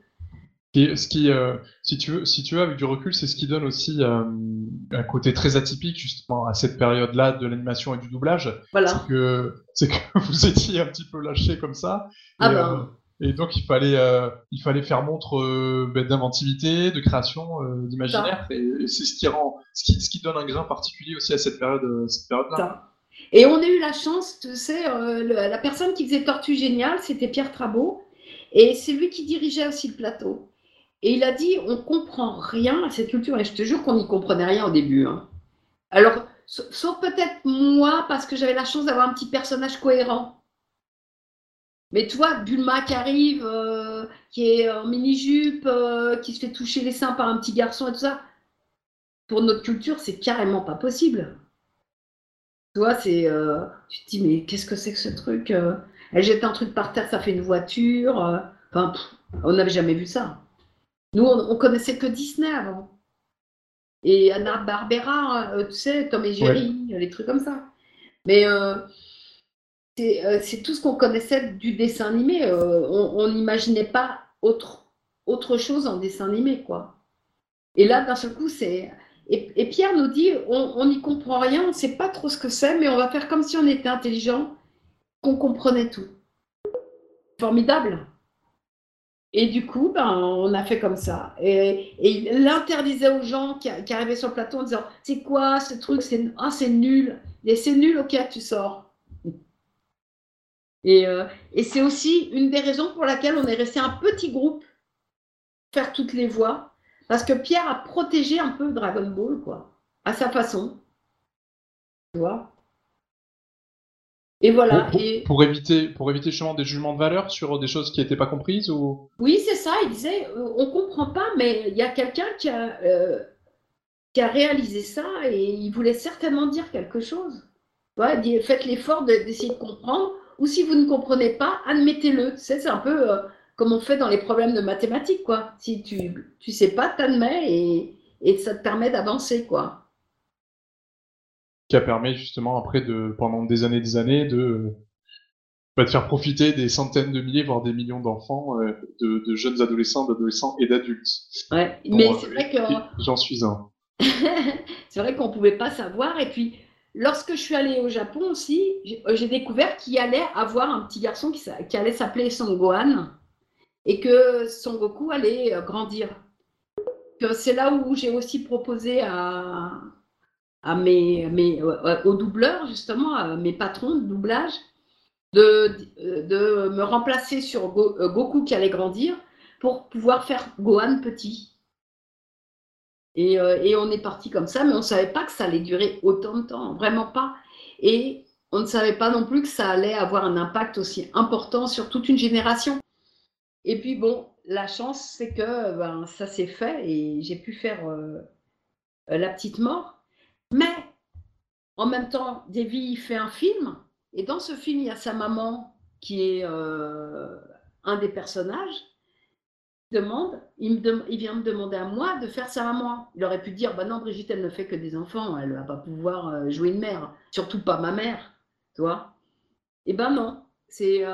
Et ce qui, euh, si, tu veux, si tu veux, avec du recul, c'est ce qui donne aussi euh, un côté très atypique, justement, à cette période-là de l'animation et du doublage. Voilà. C'est que, que vous étiez un petit peu lâché comme ça. Ah ben. Euh, et donc il fallait, il fallait faire montre ben, d'inventivité, de création, d'imaginaire. Et, c'est ce qui rend, ce qui, ce qui, donne un grain particulier aussi à cette période, cette période-là. Et on a eu la chance, tu sais, la personne qui faisait Tortue Géniale, c'était Pierre Trabot, et c'est lui qui dirigeait aussi le plateau. Et il a dit, on comprend rien à cette culture, et je te jure qu'on n'y comprenait rien au début. Hein. Alors, sauf peut-être moi, parce que j'avais la chance d'avoir un petit personnage cohérent. Mais toi, Bulma qui arrive, euh, qui est en mini-jupe, euh, qui se fait toucher les seins par un petit garçon et tout ça, pour notre culture, c'est carrément pas possible. Toi, c'est. Euh, tu te dis, mais qu'est-ce que c'est que ce truc Elle jette un truc par terre, ça fait une voiture. Enfin, on n'avait jamais vu ça. Nous, on, connaissait que Disney avant. Et Anna Barbera, tu sais, Tom et Jerry, les trucs comme ça. Mais euh, c'est tout ce qu'on connaissait du dessin animé. Euh, on n'imaginait pas autre, autre chose en dessin animé, quoi. Et là, d'un seul coup, c'est. Et, Pierre nous dit on n'y comprend rien, on ne sait pas trop ce que c'est, mais on va faire comme si on était intelligent, qu'on comprenait tout. Formidable. Et du coup, ben, on a fait comme ça. Et, il interdisait aux gens qui, arrivaient sur le plateau en disant C'est quoi ce truc? C'est ah, nul. Et c'est nul, ok, tu sors. Euh, et, c'est aussi une des raisons pour laquelle on est resté un petit groupe, faire toutes les voix, parce que Pierre a protégé un peu Dragon Ball, quoi, à sa façon. Tu vois? Et voilà. Pour, et... pour, éviter, pour éviter justement des jugements de valeur sur des choses qui n'étaient pas comprises ou... Oui, c'est ça. Il disait, euh, on comprend pas, mais il y a quelqu'un qui a, euh, qui a réalisé ça et il voulait certainement dire quelque chose. Ouais, faites l'effort d'essayer de comprendre ou si vous ne comprenez pas, admettez-le. C'est un peu euh, comme on fait dans les problèmes de mathématiques, quoi. Si tu ne sais pas, t'admets et, et ça te permet d'avancer, quoi. Qui a permis justement après de pendant des années, des années de bah, de faire profiter des centaines de milliers, voire des millions d'enfants, euh, de, jeunes adolescents, d'adolescents et d'adultes. Ouais, mais c'est vrai que j'en suis un. c'est vrai qu'on pouvait pas savoir et puis Lorsque je suis allée au Japon aussi, j'ai euh, découvert qu'il allait avoir un petit garçon qui, allait s'appeler Son Gohan et que Son Goku allait euh, grandir. C'est là où j'ai aussi proposé à, mes, euh, aux doubleurs, justement, à mes patrons de doublage, de, de me remplacer sur Goku qui allait grandir pour pouvoir faire Gohan petit. Euh, et, on est parti comme ça, mais on ne savait pas que ça allait durer autant de temps, vraiment pas. Et on ne savait pas non plus que ça allait avoir un impact aussi important sur toute une génération. Et puis bon, la chance, c'est que ben, ça s'est fait et j'ai pu faire euh, La Petite Mort. Mais en même temps, Davy fait un film, et dans ce film, il y a sa maman qui est euh, un des personnages demande, il, me il, vient me demander à moi de faire à moi. Il aurait pu dire, bah non, Brigitte, elle ne fait que des enfants, elle ne va pas pouvoir euh, jouer une mère, surtout pas ma mère, tu vois. Eh ben non, c'est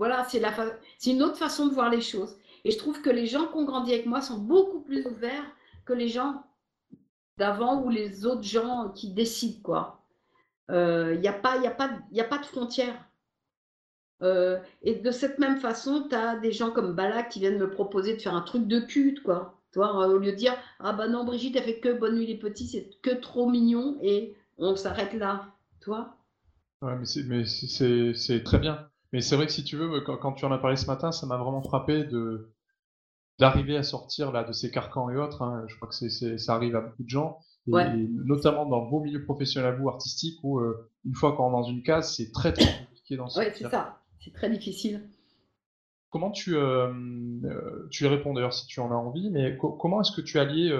voilà, c'est une autre façon de voir les choses. Et je trouve que les gens qui ont grandi avec moi sont beaucoup plus ouverts que les gens d'avant ou les autres gens qui décident quoi. Il euh, n'y a pas, pas, de frontières. Euh, et de cette même façon, tu as des gens comme Balak qui viennent me proposer de faire un truc de cul, quoi. Toi, au lieu de dire Ah bah non, Brigitte, elle fait que Bonne nuit les petits, c'est que trop mignon et on s'arrête là. Toi Ouais, mais c'est très bien. Mais c'est vrai que si tu veux, quand, quand, tu en as parlé ce matin, ça m'a vraiment frappé de d'arriver à sortir là de ces carcans et autres. Hein. Je crois que c'est ça arrive à beaucoup de gens, et, notamment dans vos milieux professionnels ou artistiques, où euh, une fois qu'on est dans une case, c'est très très compliqué dans ce Oui, c'est ça. C'est très difficile. Comment tu, euh, euh, tu y réponds d'ailleurs si tu en as envie, mais comment est-ce que tu as lié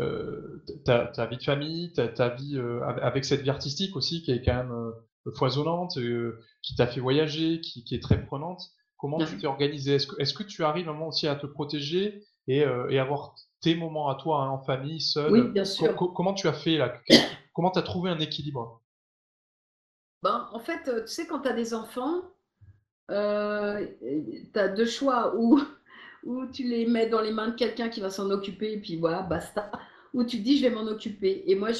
euh, ta, vie de famille, ta, vie avec cette vie artistique aussi qui est quand même foisonnante, qui t'a fait voyager, qui, est très prenante. Comment tu t'es organisé Est-ce que, est que, tu arrives vraiment aussi à te protéger et, et avoir tes moments à toi hein, en famille, seul Oui, bien sûr. comment tu as fait là? Comment tu as trouvé un équilibre? Ben, En fait, tu sais, quand tu as des enfants, euh, tu as deux choix, ou, ou tu les mets dans les mains de quelqu'un qui va s'en occuper, et puis voilà, basta, ou tu te dis je vais m'en occuper. Et moi,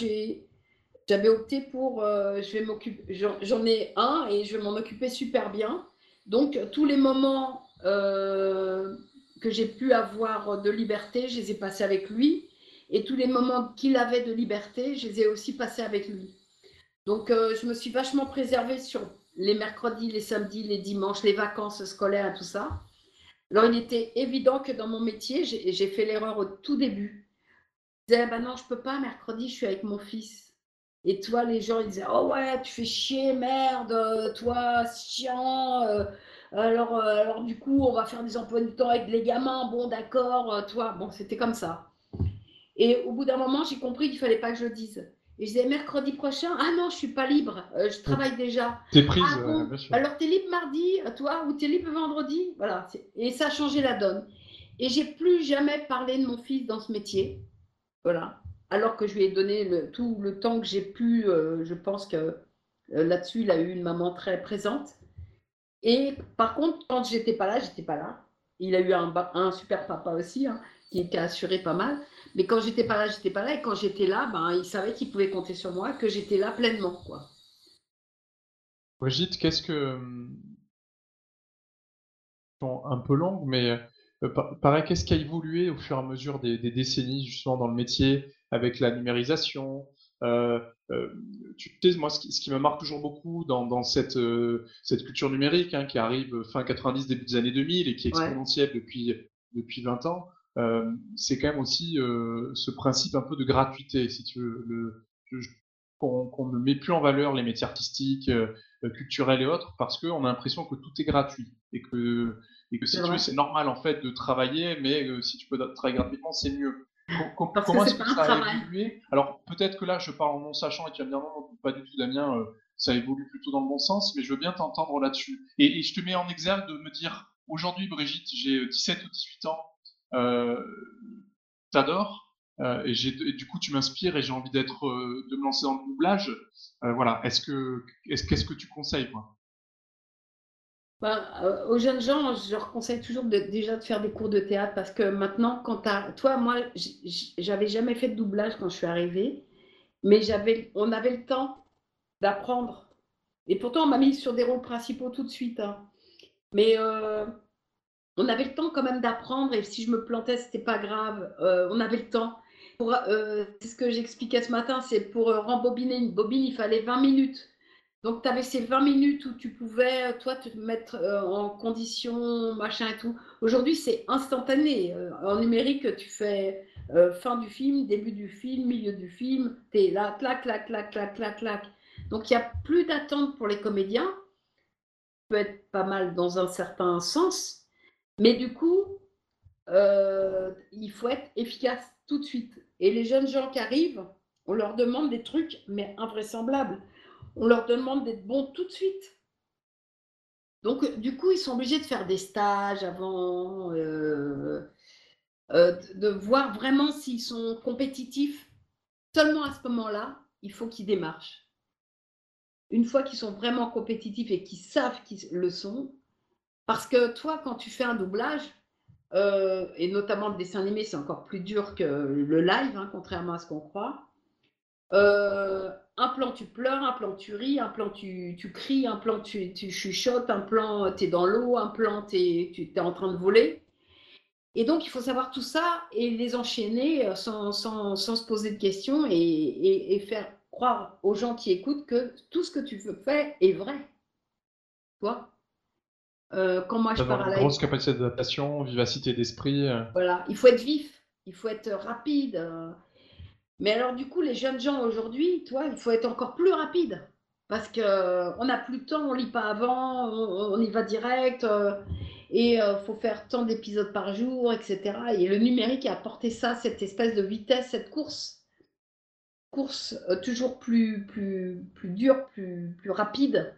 j'avais opté pour euh, je vais m'occuper, j'en ai un et je vais m'en occuper super bien. Donc, tous les moments euh, que j'ai pu avoir de liberté, je les ai passés avec lui. Et tous les moments qu'il avait de liberté, je les ai aussi passés avec lui. Donc, je me suis vachement préservée sur les mercredis, les samedis, les dimanches, les vacances scolaires et tout ça. Alors, il était évident que dans mon métier, j'ai fait l'erreur au tout début. Je disais, ah ben non, je peux pas, mercredi, je suis avec mon fils. Et toi, les gens, ils disaient, oh ouais, tu fais chier, merde, toi, chiant. Euh, alors, euh, alors, du coup, on va faire des emplois du temps avec les gamins. Bon, d'accord, euh, toi. Bon, c'était comme ça. Et au bout d'un moment, j'ai compris qu'il fallait pas que je le dise. Et je disais mercredi prochain, ah non, je suis pas libre, euh, je travaille déjà. T'es prise, ah, bon, bien sûr. Alors t'es libre mardi, euh, toi, ou t'es libre vendredi, voilà. Et ça a changé la donne. Et j'ai plus jamais parlé de mon fils dans ce métier, voilà. Alors que je lui ai donné tout le temps que j'ai pu, euh, je pense que là-dessus, il a eu une maman très présente. Et par contre, quand j'étais pas là, j'étais pas là. Il a eu un, super papa aussi, hein, qui était assuré pas mal. Mais quand j'étais pas là, j'étais pas là. Et quand j'étais là, ben, il savait qu'il pouvait compter sur moi, que j'étais là pleinement. Quoi. Brigitte, qu'est-ce que. Un peu longue, mais euh, pareil, qu'est-ce qui a évolué au fur et à mesure des, décennies, justement, dans le métier, avec la numérisation. Euh, euh, tu sais, moi, ce qui, me marque toujours beaucoup dans, cette, cette culture numérique, hein, qui arrive fin 90, début des années 2000 et qui est exponentielle depuis, depuis 20 ans, euh, c'est quand même aussi euh, ce principe un peu de gratuité, si tu veux, qu'on ne met plus en valeur les métiers artistiques, euh, culturels et autres, parce qu'on a l'impression que tout est gratuit et que, et que si tu veux, c'est normal en fait de travailler, mais si tu peux travailler gratuitement, c'est mieux. Comment est-ce que, ça a évolué Alors peut-être que là, je parle en non sachant et tu vas me dire non, pas du tout, Damien. ça évolue plutôt dans le bon sens, mais je veux bien t'entendre là-dessus. Et, et, je te mets en exergue de me dire, aujourd'hui, Brigitte, j'ai 17 ou 18 ans, euh, t'adores euh, et, du coup tu m'inspires et j'ai envie d'être, euh, de me lancer dans le doublage. voilà. Est-ce que, est-ce qu'est-ce que tu conseilles moi? Bah, aux jeunes gens, je leur conseille toujours déjà de faire des cours de théâtre parce que maintenant, quand as, toi, moi, j'avais jamais fait de doublage quand je suis arrivée, mais on avait le temps d'apprendre. Et pourtant, on m'a mis sur des rôles principaux tout de suite. Hein. Mais on avait le temps quand même d'apprendre et si je me plantais, c'était pas grave. Euh, on avait le temps. Euh, c'est ce que j'expliquais ce matin, c'est pour euh, rembobiner une bobine, il fallait 20 minutes. Donc, tu avais ces 20 minutes où tu pouvais, toi, te mettre en condition, machin et tout. Aujourd'hui, c'est instantané. en numérique, tu fais fin du film, début du film, milieu du film. Tu es là, clac, clac, clac, clac, clac, clac. Donc, il n'y a plus d'attente pour les comédiens. Ça peut être pas mal dans un certain sens, mais du coup, euh, il faut être efficace tout de suite. Et les jeunes gens qui arrivent, on leur demande des trucs, mais invraisemblables. On leur demande d'être bons tout de suite. Donc, du coup, ils sont obligés de faire des stages avant, euh, euh, de voir vraiment s'ils sont compétitifs. Seulement à ce moment-là, il faut qu'ils démarchent. Une fois qu'ils sont vraiment compétitifs et qu'ils savent qu'ils le sont, parce que toi, quand tu fais un doublage, euh, et notamment le dessin animé, c'est encore plus dur que le live, hein, contrairement à ce qu'on croit. Euh, un plan tu pleures, un plan tu ris, un plan tu, tu cries, un plan tu, tu chuchotes, un plan tu es dans l'eau, un plan tu es en train de voler. Et donc, il faut savoir tout ça et les enchaîner euh, sans, sans, sans se poser de questions et, et, faire croire aux gens qui écoutent que tout ce que tu fais est vrai. Toi euh, Quand moi je parle à la... grosse capacité d'adaptation, vivacité d'esprit. Euh. Voilà, il faut être vif, il faut être rapide. Mais alors, du coup, les jeunes gens aujourd'hui, toi, il faut être encore plus rapide. Parce qu'on n'a plus de temps, on lit pas avant, on, y va direct et il euh, faut faire tant d'épisodes par jour, etc. Et le numérique a apporté ça, cette espèce de vitesse, cette course, course euh, toujours plus, plus, plus dure, plus, plus rapide.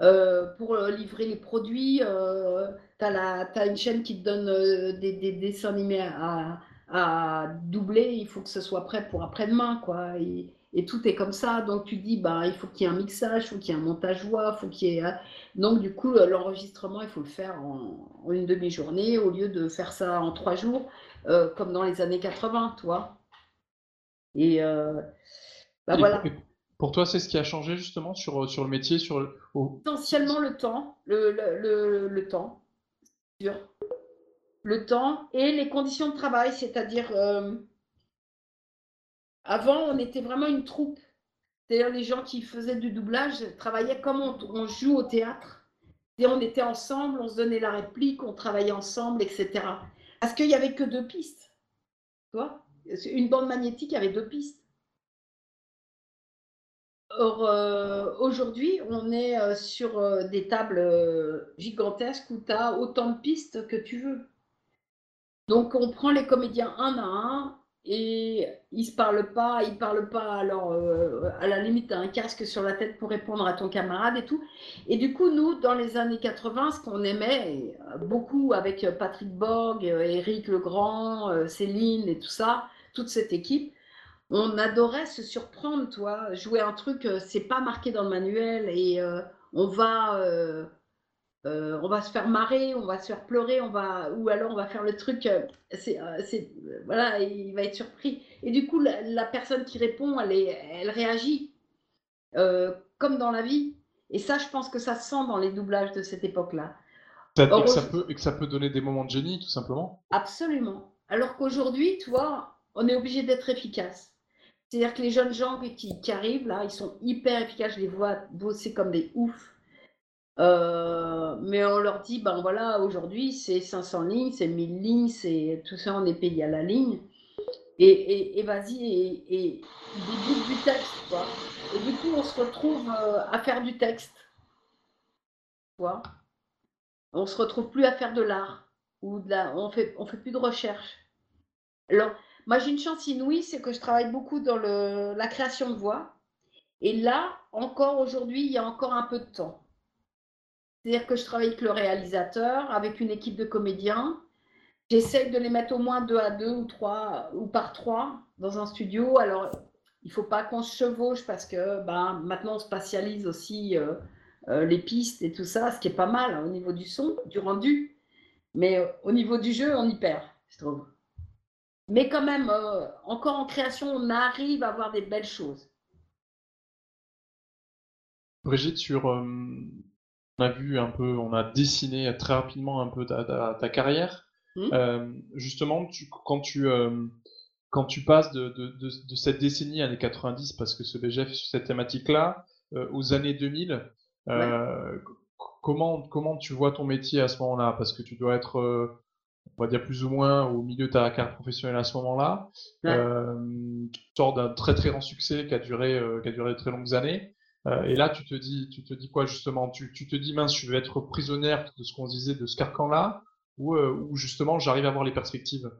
Euh, pour livrer les produits, tu as, une chaîne qui te donne des, des, dessins animés à, à, doubler, il faut que ce soit prêt pour après-demain. quoi. Et, et tout est comme ça. Donc tu dis, bah, il faut qu'il y ait un mixage, il faut qu'il y ait un montage voix, faut qu'il y ait. Donc du coup, l'enregistrement, il faut le faire en, une demi-journée au lieu de faire ça en trois jours, euh, comme dans les années 80, toi. Et, euh, bah, voilà. pour toi, c'est ce qui a changé justement sur, sur le métier, sur le... essentiellement le temps, le, le, le, temps, le temps et les conditions de travail, c'est-à-dire euh, avant, on était vraiment une troupe. C'est-à-dire les gens qui faisaient du doublage travaillaient comme on, joue au théâtre. Et on était ensemble, on se donnait la réplique, on travaillait ensemble, etc. Parce qu'il n'y avait que deux pistes. Une bande magnétique avait deux pistes. Or, euh, aujourd'hui, on est euh, sur des tables gigantesques où tu as autant de pistes que tu veux. Donc, on prend les comédiens un à un, et ils se parlent pas, ils parlent pas. Alors, euh, à la limite, as un casque sur la tête pour répondre à ton camarade et tout. Et du coup, nous, dans les années 80, ce qu'on aimait beaucoup avec Patrick Borg, Eric Legrand, Céline et tout ça, toute cette équipe, on adorait se surprendre, toi, jouer un truc, euh, c'est pas marqué dans le manuel et euh, on va euh, on va se faire marrer, on va se faire pleurer, on va, ou alors on va faire le truc, euh, c'est, euh, voilà, il va être surpris. Et du coup, la, personne qui répond, elle, elle réagit comme dans la vie. Et ça, je pense que ça se sent dans les doublages de cette époque-là. et, que ça peut, et que ça peut donner des moments de génie, tout simplement. Absolument. Alors qu'aujourd'hui, tu vois, on est obligé d'être efficace. C'est-à-dire que les jeunes gens qui, qui, arrivent là, ils sont hyper efficaces. Je les vois bosser comme des oufs. Euh, mais on leur dit, ben voilà, aujourd'hui c'est 500 lignes, c'est 1000 lignes, c'est tout ça, on est payé à la ligne. Et, et, vas-y, et, et du texte. Et du coup, on se retrouve euh, à faire du texte. Quoi. On se retrouve plus à faire de l'art. Ou on fait, on fait plus de recherche. Alors, moi j'ai une chance inouïe, c'est que je travaille beaucoup dans le, la création de voix. Et là, encore aujourd'hui, il y a encore un peu de temps. C'est-à-dire que je travaille avec le réalisateur, avec une équipe de comédiens. J'essaye de les mettre au moins deux à deux ou trois ou par trois dans un studio. Alors, il ne faut pas qu'on se chevauche parce que ben, maintenant on spatialise aussi euh, euh, les pistes et tout ça, ce qui est pas mal hein, au niveau du son, du rendu. Mais euh, au niveau du jeu, on y perd, je trouve. Mais quand même, encore en création, on arrive à avoir des belles choses. Brigitte, sur a vu un peu, on a dessiné très rapidement un peu ta, carrière. Mmh. Euh, justement, quand, tu, euh, quand tu passes de, cette décennie années 90, parce que ce BGF sur cette thématique-là, euh, aux années 2000, comment, comment tu vois ton métier à ce moment-là? Parce que tu dois être, on va dire plus ou moins au milieu de ta carrière professionnelle à ce moment-là. tu sors d'un très très grand succès qui a duré, qui a duré de très longues années. Euh, et là, tu te dis, tu te dis quoi justement? Tu, te dis mince, je vais être prisonnière de ce qu'on disait de ce carcan-là, ou, euh, justement j'arrive à voir les perspectives?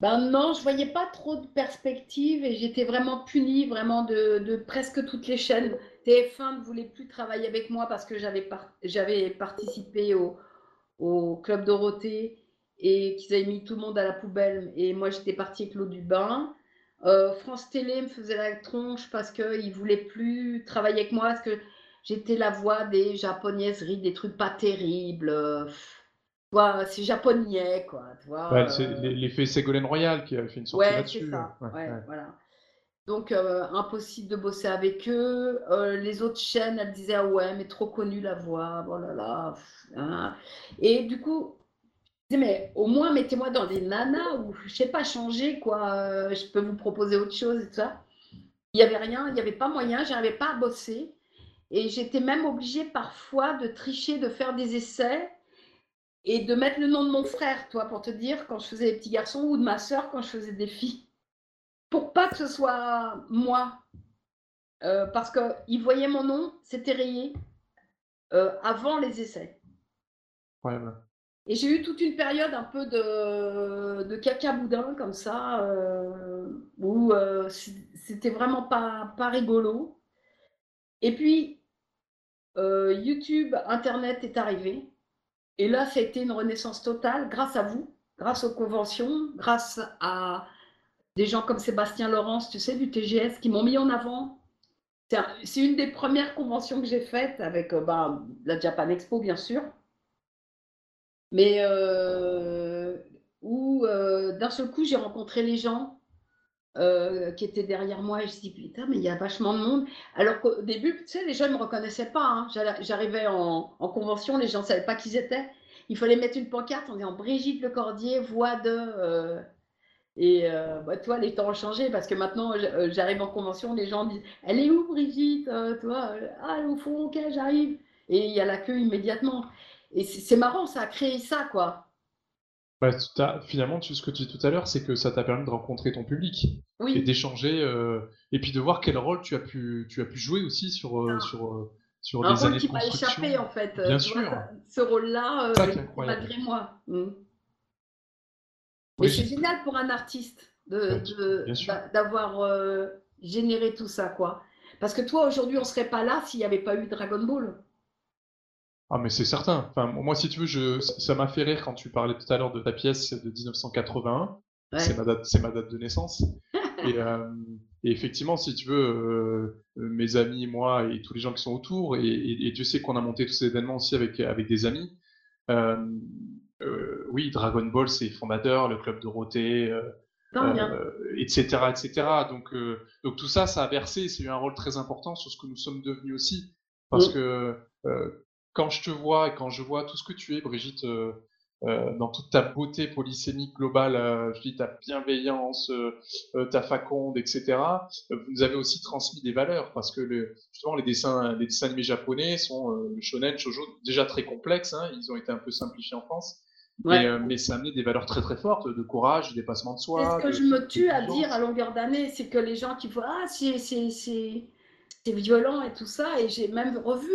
Ben non, je voyais pas trop de perspectives et j'étais vraiment punie vraiment de, presque toutes les chaînes. TF1 ne voulait plus travailler avec moi parce que j'avais participé au, au Club Dorothée et qu'ils avaient mis tout le monde à la poubelle. Et moi, j'étais partie avec l'eau du bain. Euh, France Télé me faisait la tronche parce qu'ils ne voulaient plus travailler avec moi, parce que j'étais la voix des japonaiseries, des trucs pas terribles. Euh, c'est japonais, quoi. c'est euh. l'effet Ségolène Royal qui a fait une sortie là-dessus. Ouais, c'est ça. voilà. Donc, impossible de bosser avec eux. les autres chaînes, elles disaient Ah ouais, mais trop connue la voix, oh là là. Hein. Et du coup, mais au moins mettez-moi dans des nanas ou je sais pas, changer quoi. je peux vous proposer autre chose et tout ça. Il n'y avait rien, il n'y avait pas moyen, j'arrivais pas à bosser. Et j'étais même obligée parfois de tricher, de faire des essais et de mettre le nom de mon frère, toi, pour te dire, quand je faisais des petits garçons, ou de ma soeur quand je faisais des filles. Pour pas que ce soit moi. Euh, parce qu'ils voyaient mon nom, c'était rayé euh, avant les essais. Ouais, Et j'ai eu toute une période un peu de, de caca boudin comme ça, euh, où c'était vraiment pas, pas rigolo. Et puis, YouTube, Internet est arrivé. Et là, ça a été une renaissance totale grâce à vous, grâce aux conventions, grâce à des gens comme Sébastien Laurence, tu sais, du TGS, qui m'ont mis en avant. C'est une des premières conventions que j'ai faites avec euh, bah, la Japan Expo, bien sûr. Mais euh, où euh, d'un seul coup, j'ai rencontré les gens qui étaient derrière moi et je me suis dit, putain, mais il y a vachement de monde. Alors qu'au début, tu sais, les gens ne me reconnaissaient pas. Hein. J'arrivais en, en, convention, les gens ne savaient pas qui étaient. Il fallait mettre une pancarte en disant Brigitte Lecordier, voix de. Et euh, bah, toi, les temps ont changé parce que maintenant, euh, j'arrive en convention, les gens disent Elle est où, Brigitte euh, Toi, ah, au fond, ok, j'arrive. Et il y a la queue immédiatement. Et c'est marrant, ça a créé ça, quoi. Bah, finalement, ce que tu dis tout à l'heure, c'est que ça t'a permis de rencontrer ton public et d'échanger, et puis de voir quel rôle tu as pu, tu as pu jouer aussi sur, ah. sur, sur Un rôle qui m'a échappé, en fait. Bien sûr. ce rôle-là, malgré moi. Mmh. Mais c'est génial pour un artiste d'avoir euh, généré tout ça, quoi. Parce que toi, aujourd'hui, on ne serait pas là s'il n'y avait pas eu Dragon Ball. Ah, mais c'est certain. Enfin, moi, si tu veux, je, ça m'a fait rire quand tu parlais tout à l'heure de ta pièce de 1981. C'est ma, date, ma date de naissance. Euh, et, effectivement, si tu veux, euh, mes amis, moi et tous les gens qui sont autour, et, et, Dieu sait qu'on a monté tous ces événements aussi avec, avec des amis, euh, oui, Dragon Ball, c'est fondateur, le club Dorothée, etc., euh, etc. Euh, donc, donc tout ça, ça a versé, c'est eu un rôle très important sur ce que nous sommes devenus aussi. Parce que quand je te vois et quand je vois tout ce que tu es, Brigitte, dans toute ta beauté polysémique globale, je dis ta bienveillance, ta faconde, etc. Vous avez aussi transmis des valeurs parce que le, justement les dessins, les dessins animés japonais sont le shonen, shoujo, déjà très complexes. Hein, ils ont été un peu simplifiés en France. Euh, mais, ça a amené des valeurs très très fortes de courage, de dépassement de soi. C'est ce que je me tue à dire à longueur d'année, c'est que les gens qui voient ah c'est violent et tout ça, et j'ai même revu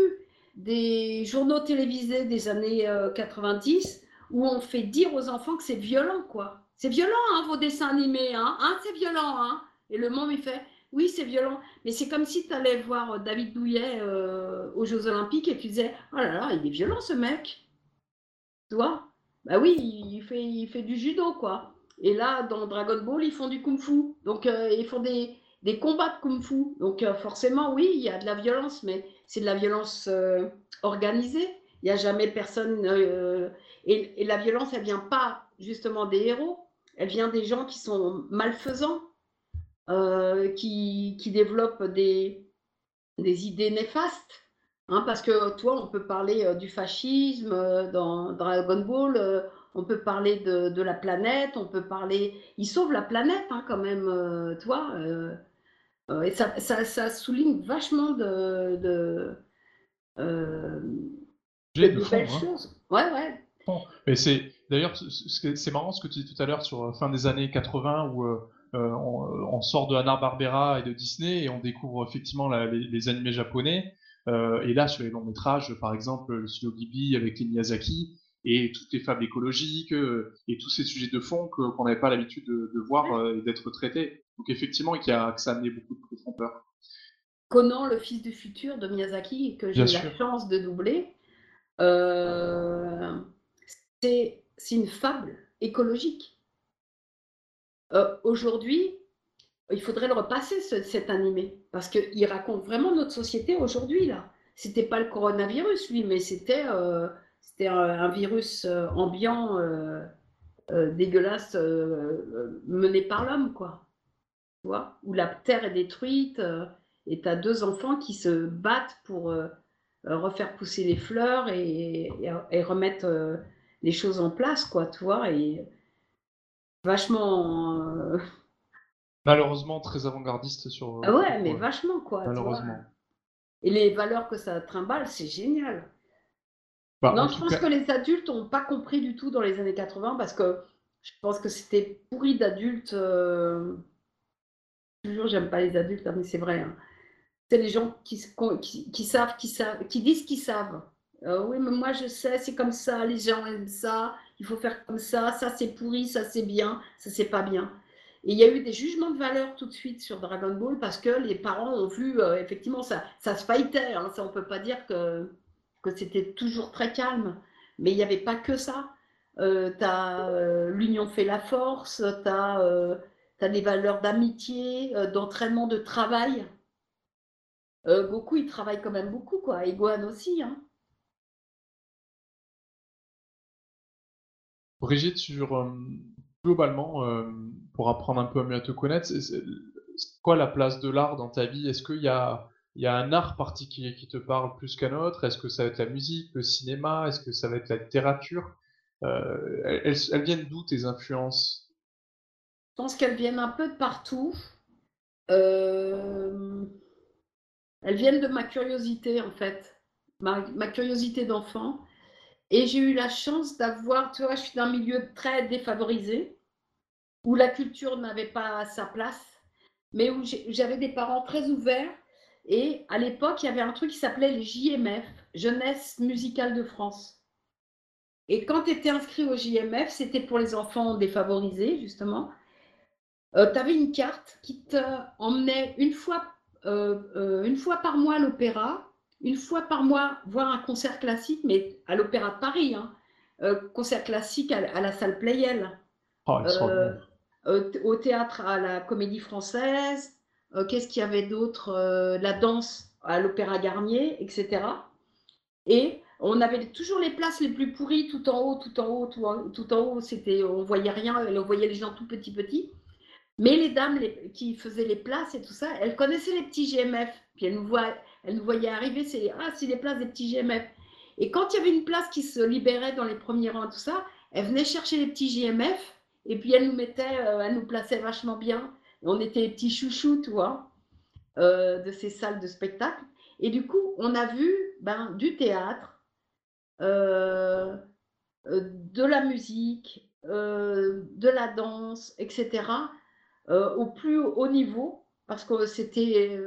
des journaux télévisés des années 90 euh, où on fait dire aux enfants que c'est violent quoi. C'est violent hein, vos dessins animés, hein, hein c'est violent hein. Et le monde il fait oui c'est violent, mais c'est comme si tu allais voir David Douillet euh, aux Jeux Olympiques et tu disais oh là là il est violent ce mec, tu vois? Bah oui, il fait, il fait du judo, quoi. Et là, dans Dragon Ball, ils font du kung-fu. Donc, euh, ils font des, des combats de kung-fu. Donc, euh, forcément, oui, il y a de la violence, mais c'est de la violence euh, organisée. Il n'y a jamais personne. Et, et, la violence, elle vient pas justement des héros. Elle vient des gens qui sont malfaisants, qui, qui développent des, des idées néfastes. Hein, parce que toi, on peut parler euh, du fascisme euh, dans Dragon Ball, euh, on peut parler de, la planète, on peut parler. Il sauve la planète hein, quand même, toi. Et ça, souligne vachement de, de, belles hein. choses. Ouais, ouais. Mais c'est d'ailleurs c'est marrant ce que tu dis tout à l'heure sur fin des années 80 où on, sort de Hanna Barbera et de Disney et on découvre effectivement les, animés japonais. Euh, et là, sur les longs métrages, par exemple, le studio Ghibli avec les Miyazaki, et toutes les fables écologiques, euh, et tous ces sujets de fond qu'on n'avait pas l'habitude de, voir euh, et d'être traités. Donc effectivement, qui a, que ça a amené beaucoup de profondeur. Conan, le fils du futur de Miyazaki, que j'ai eu la chance de doubler, c'est une fable écologique. Aujourd'hui, il faudrait le repasser, cet animé, parce qu'il raconte vraiment notre société aujourd'hui, là. C'était pas le coronavirus, lui, mais c'était euh, un, virus euh, ambiant, euh, dégueulasse, mené par l'homme, quoi. tu vois, où la terre est détruite euh, et tu as deux enfants qui se battent pour euh, euh, refaire pousser les fleurs et, et- et remettre euh, les choses en place, quoi, tu vois, et vachement. euh, Malheureusement, très avant-gardiste sur. Ah ouais, mais vachement, quoi, tu vois. Malheureusement. Et les valeurs que ça trimballe, c'est génial. Bah, Non, je pense cas- que les adultes n'ont pas compris du tout dans les années 80 parce que je pense que c'était pourri d'adultes. euh, Toujours, j'aime pas les adultes, hein, mais c'est vrai. hein. C'est les gens qui, se- qui, qui savent, qui savent, qui disent qu'ils savent. Euh, oui, mais moi je sais, c'est comme ça, les gens aiment ça, il faut faire comme ça, ça c'est pourri, ça c'est bien, ça c'est pas bien. Et il y a eu des jugements de valeur tout de suite sur Dragon Ball parce que les parents ont vu, euh, effectivement, ça, ça se fightait. Hein, ça, on peut pas dire que, que c'était toujours très calme. Mais il n'y avait pas que ça. Euh, as l'union fait la force, tu as, des valeurs d'amitié, euh, d'entraînement, de travail. Euh, Goku, il travaille quand même beaucoup, quoi. Et aussi. Hein. Brigitte, sur, euh, globalement, euh, pour apprendre un peu à mieux à te connaître, c'est quoi la place de l'art dans ta vie? Est-ce qu'il y a, il y a un art particulier qui te parle plus qu'un autre? Est-ce que ça va être la musique, le cinéma? Est-ce que ça va être la littérature? Euh, elles, viennent d'où tes influences? Je pense qu'elles viennent un peu de partout. Euh, Elles viennent de ma curiosité, en fait. Ma, ma curiosité d'enfant. Et j'ai eu la chance d'avoir, tu vois, je suis d'un milieu très défavorisé, où la culture n'avait pas sa place, mais où j'avais des parents très ouverts. Et à l'époque, il y avait un truc qui s'appelait les JMF, Jeunesse musicale de France. Et quand tu étais inscrit au JMF, c'était pour les enfants défavorisés, justement. tu avais une carte qui te emmenait une fois, euh, euh, une fois par mois à l'opéra, une fois par mois voir un concert classique, mais à l'Opéra de Paris, hein. Euh, concert classique à, à la salle Playel, Oh, Euh, euh, au théâtre à la Comédie Française, euh, qu'est-ce qu'il y avait d'autre Euh, La danse à l'Opéra Garnier, etc. Et on avait toujours les places les plus pourries, tout en haut, tout en haut, tout en, haut, c'était, on voyait rien, on voyait les gens tout petits, petits. Mais les dames qui faisaient les places et tout ça, elles connaissaient les petits GMF. Puis elles nous, voient, elles nous voyaient arriver, c'est ah, c'est les places des petits GMF. Et quand il y avait une place qui se libérait dans les premiers rangs, tout ça, elles venaient chercher les petits GMF et puis elles nous mettaient, euh, elles nous plaçaient vachement bien. On était les petits chouchous, tu vois, euh, de ces salles de spectacle. Et du coup, on a vu ben, du théâtre, euh, euh, de la musique, de la danse, etc au plus haut niveau, parce que c'était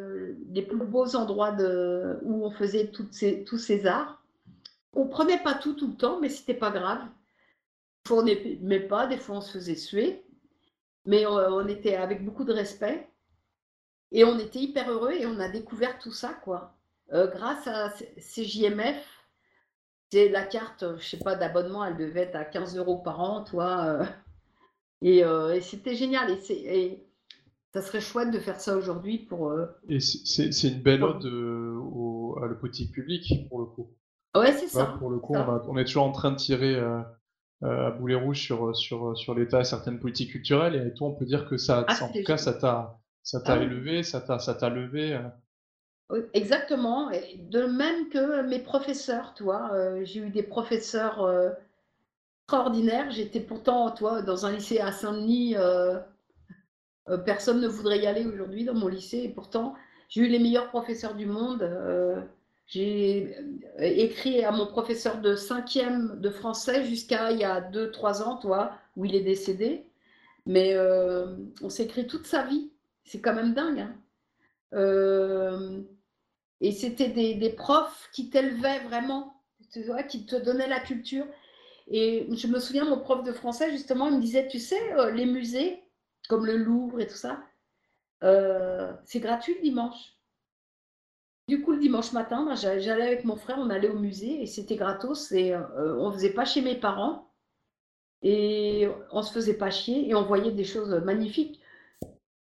les plus beaux endroits de, où on faisait toutes ces, tous ces arts. On prenait pas tout tout le temps, mais c'était pas grave. Des fois on n'aimait pas, des fois on se faisait suer, mais on, on était avec beaucoup de respect et on était hyper heureux et on a découvert tout ça quoi. Euh, grâce à c- ces JMF, c'est la carte, je sais pas, d'abonnement, elle devait être à 15 euros par an, toi. euh, et, euh, et c'était génial. Et, ça serait chouette de faire ça aujourd'hui pour. euh, Et c'est- une belle ode euh, au- à la politique publique, pour le coup. Ouais, c'est ça. pour le coup, on, a- on est toujours en train de tirer euh, euh, à boulet rouge sur, sur, sur l'État et certaines politiques culturelles, et toi, on peut dire que ça, Ah, en tout cas, ça t'a ça t'a Ah oui. élevé, ça t'a ça t'a levé. euh. Exactement. Et de même que mes professeurs, tu vois, euh, j'ai eu des professeurs euh, extraordinaires. J'étais pourtant, toi, dans un lycée à Saint-Denis, euh, euh, personne ne voudrait y aller aujourd'hui dans mon lycée. Et pourtant, j'ai eu les meilleurs professeurs du monde. J'ai euh, écrit à mon professeur de cinquième de français jusqu'à il y a 2-3 ans, toi, où il est décédé. Mais euh, on s'écrit toute sa vie. C'est quand même dingue. hein. Euh, et c'était des, profs qui t'élevaient vraiment, qui te donnaient la culture. Et je me souviens, mon prof de français, justement, il me disait, tu sais, euh, les musées, comme le Louvre et tout ça, c'est gratuit le dimanche. Du coup, le dimanche matin, ben, j'a- j'allais avec mon frère, on allait au musée et c'était gratos. Et euh, on faisait pas chez mes parents et on se faisait pas chier et on voyait des choses magnifiques.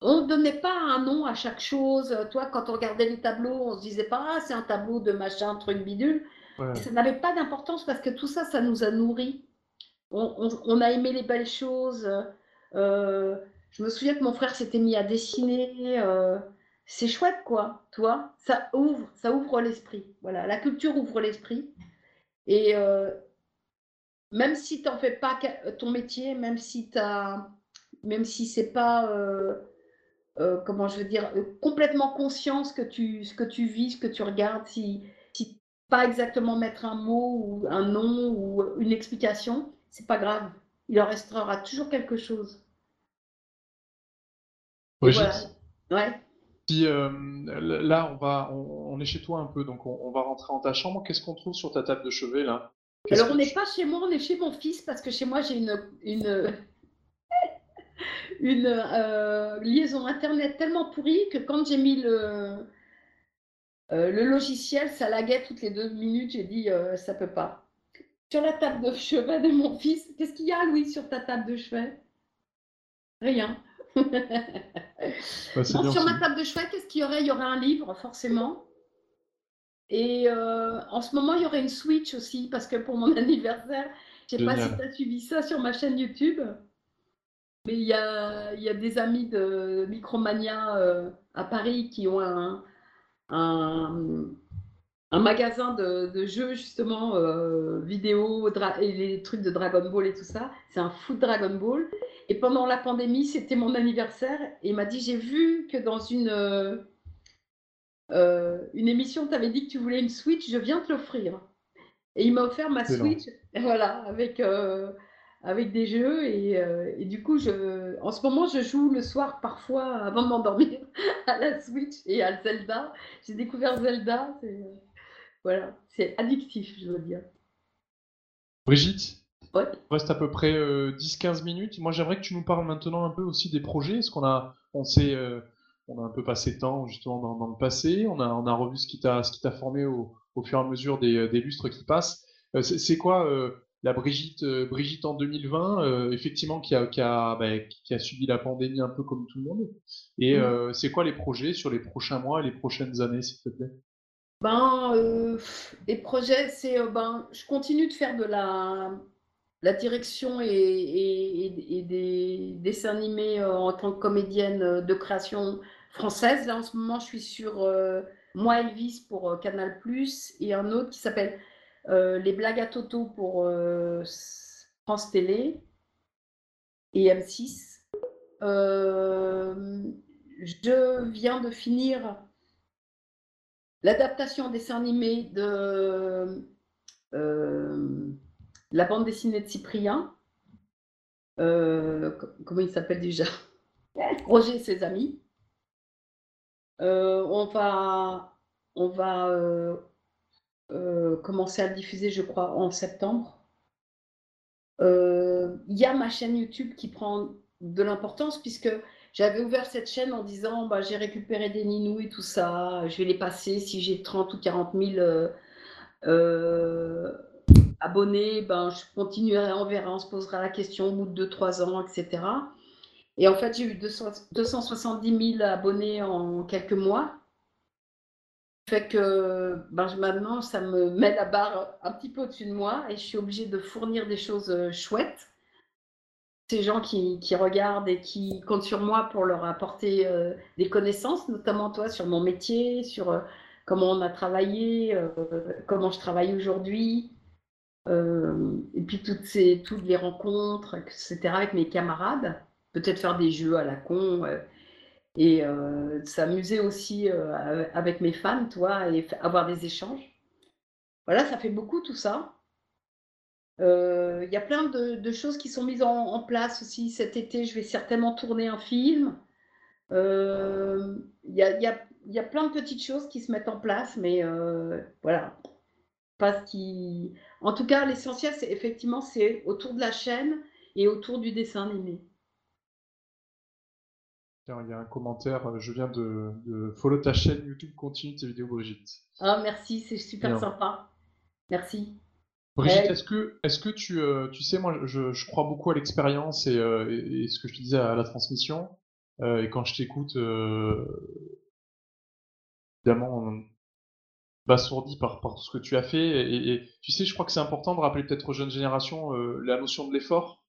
On ne donnait pas un nom à chaque chose. Toi, quand on regardait les tableaux, on se disait pas, ah, c'est un tableau de machin, truc bidule. Ouais. Ça n'avait pas d'importance parce que tout ça, ça nous a nourris. On, on- on a aimé les belles choses. euh, je me souviens que mon frère s'était mis à dessiner. euh, c'est chouette, quoi, toi. Ça ouvre, ça ouvre l'esprit. Voilà, la culture ouvre l'esprit. Et euh, même si tu n'en fais pas ca- ton métier, même si t'as, même si c'est pas, euh, euh, comment je veux dire, euh, complètement conscient ce que tu, ce que tu vis, ce que tu regardes, si, si pas exactement mettre un mot ou un nom ou une explication, c'est pas grave. Il en restera toujours quelque chose. Brigitte, voilà. Ouais. Si, euh, là, on, va, on, on est chez toi un peu, donc on, on va rentrer dans ta chambre. Qu'est-ce qu'on trouve sur ta table de chevet là? Alors, on n'est tu- pas chez moi, on est chez mon fils parce que chez moi, j'ai une, une, une euh, liaison Internet tellement pourrie que quand j'ai mis le, euh, le logiciel, ça laguait toutes les deux minutes. J'ai dit, ça peut pas. Sur la table de chevet de mon fils, qu'est-ce qu'il y a, Louis, sur ta table de chevet? Rien. Bah, c'est Non, bien sur ma table de chevet, qu'est-ce qu'il y aurait? Il y aurait un livre, forcément. Et euh, en ce moment, il y aurait une Switch aussi, parce que pour mon anniversaire, je sais pas si tu as suivi ça sur ma chaîne YouTube, mais il y a, il y a des amis de Micromania euh, à Paris qui ont un, un, un magasin de, de jeux, justement, euh, vidéo, et les trucs de Dragon Ball et tout ça. C'est un foot Dragon Ball. Et pendant la pandémie, c'était mon anniversaire, et il m'a dit, j'ai vu que dans une... euh, euh, une émission, tu avais dit que tu voulais une Switch, je viens te l'offrir. Et il m'a offert ma. Switch, voilà, avec, euh, avec des jeux. Et, et du coup, je, en ce moment, je joue le soir parfois avant de m'endormir à la Switch et à Zelda. J'ai découvert Zelda. c'est- Voilà, c'est addictif, je veux dire. Brigitte, Ouais. il reste à peu près euh, 10-15 minutes. Moi, j'aimerais que tu nous parles maintenant un peu aussi des projets. Parce qu'on a, on s'est, euh, on a un peu passé temps justement dans, dans le passé. On a, on a revu ce qui t'a, ce qui t'a formé au, au fur et à mesure des, des lustres qui passent. Euh, c'est, quoi euh, la Brigitte, euh, Brigitte en 2020, euh, effectivement, qui a, qui, a, bah, qui a subi la pandémie un peu comme tout le monde? Et euh, c'est quoi les projets sur les prochains mois et les prochaines années, s'il te plaît? Ben, euh, les projets, c'est euh, ben, je continue de faire de la, la direction et, des dessins animés euh, en tant que comédienne euh, de création française. Là, en ce moment, je suis sur euh, Moi Elvis pour Canal+, et un autre qui s'appelle Les blagues à Toto pour France Télé et M6. Euh, je viens de finir l'adaptation dessin animé de euh, la bande dessinée de Cyprien. Euh, co- comment il s'appelle déjà? Roger et ses amis. Euh, on va, commencer à diffuser, je crois, en septembre. Il y a ma chaîne YouTube qui prend de l'importance puisque j'avais ouvert cette chaîne en disant bah, j'ai récupéré des ninous et tout ça, je vais les passer si j'ai 30 ou 40 000 euh, euh, abonnés, ben, je continuerai, on verra, on se posera la question au bout de 2-3 ans, etc. Et en fait, j'ai eu 200 270 000 abonnés en quelques mois. Fait que ben, maintenant, ça me met la barre un petit peu au-dessus de moi et je suis obligée de fournir des choses euh, chouettes. Ces gens qui, regardent et qui comptent sur moi pour leur apporter euh, des connaissances, notamment toi sur mon métier, sur euh, comment on a travaillé, euh, comment je travaille aujourd'hui, et puis toutes, ces, toutes les rencontres, etc. avec mes camarades. Peut-être faire des jeux à la con. et s'amuser aussi avec mes fans, toi, et avoir des échanges. Voilà, ça fait beaucoup tout ça. Euh, Il y a plein de, de choses qui sont mises en, en place aussi. Cet été, je vais certainement tourner un film. Euh, Il y a, il y a- il y a plein de petites choses qui se mettent en place, mais euh, voilà. Pas ce qui... En tout cas, l'essentiel, c'est effectivement, c'est autour de la chaîne et autour du dessin animé. Tiens, il y a un commentaire. Je viens de, de follow ta chaîne YouTube, continue tes vidéos, Brigitte. Ah, merci, c'est super Bien. sympa. Merci. Brigitte, est-ce que, tu, euh, tu sais, moi, je, je crois beaucoup à l'expérience et, euh, et- et ce que je te disais à la transmission. euh, et quand je t'écoute, évidemment, on- abasourdi par, par tout ce que tu as fait. Et, tu sais, je crois que c'est important de rappeler peut-être aux jeunes générations la notion de l'effort.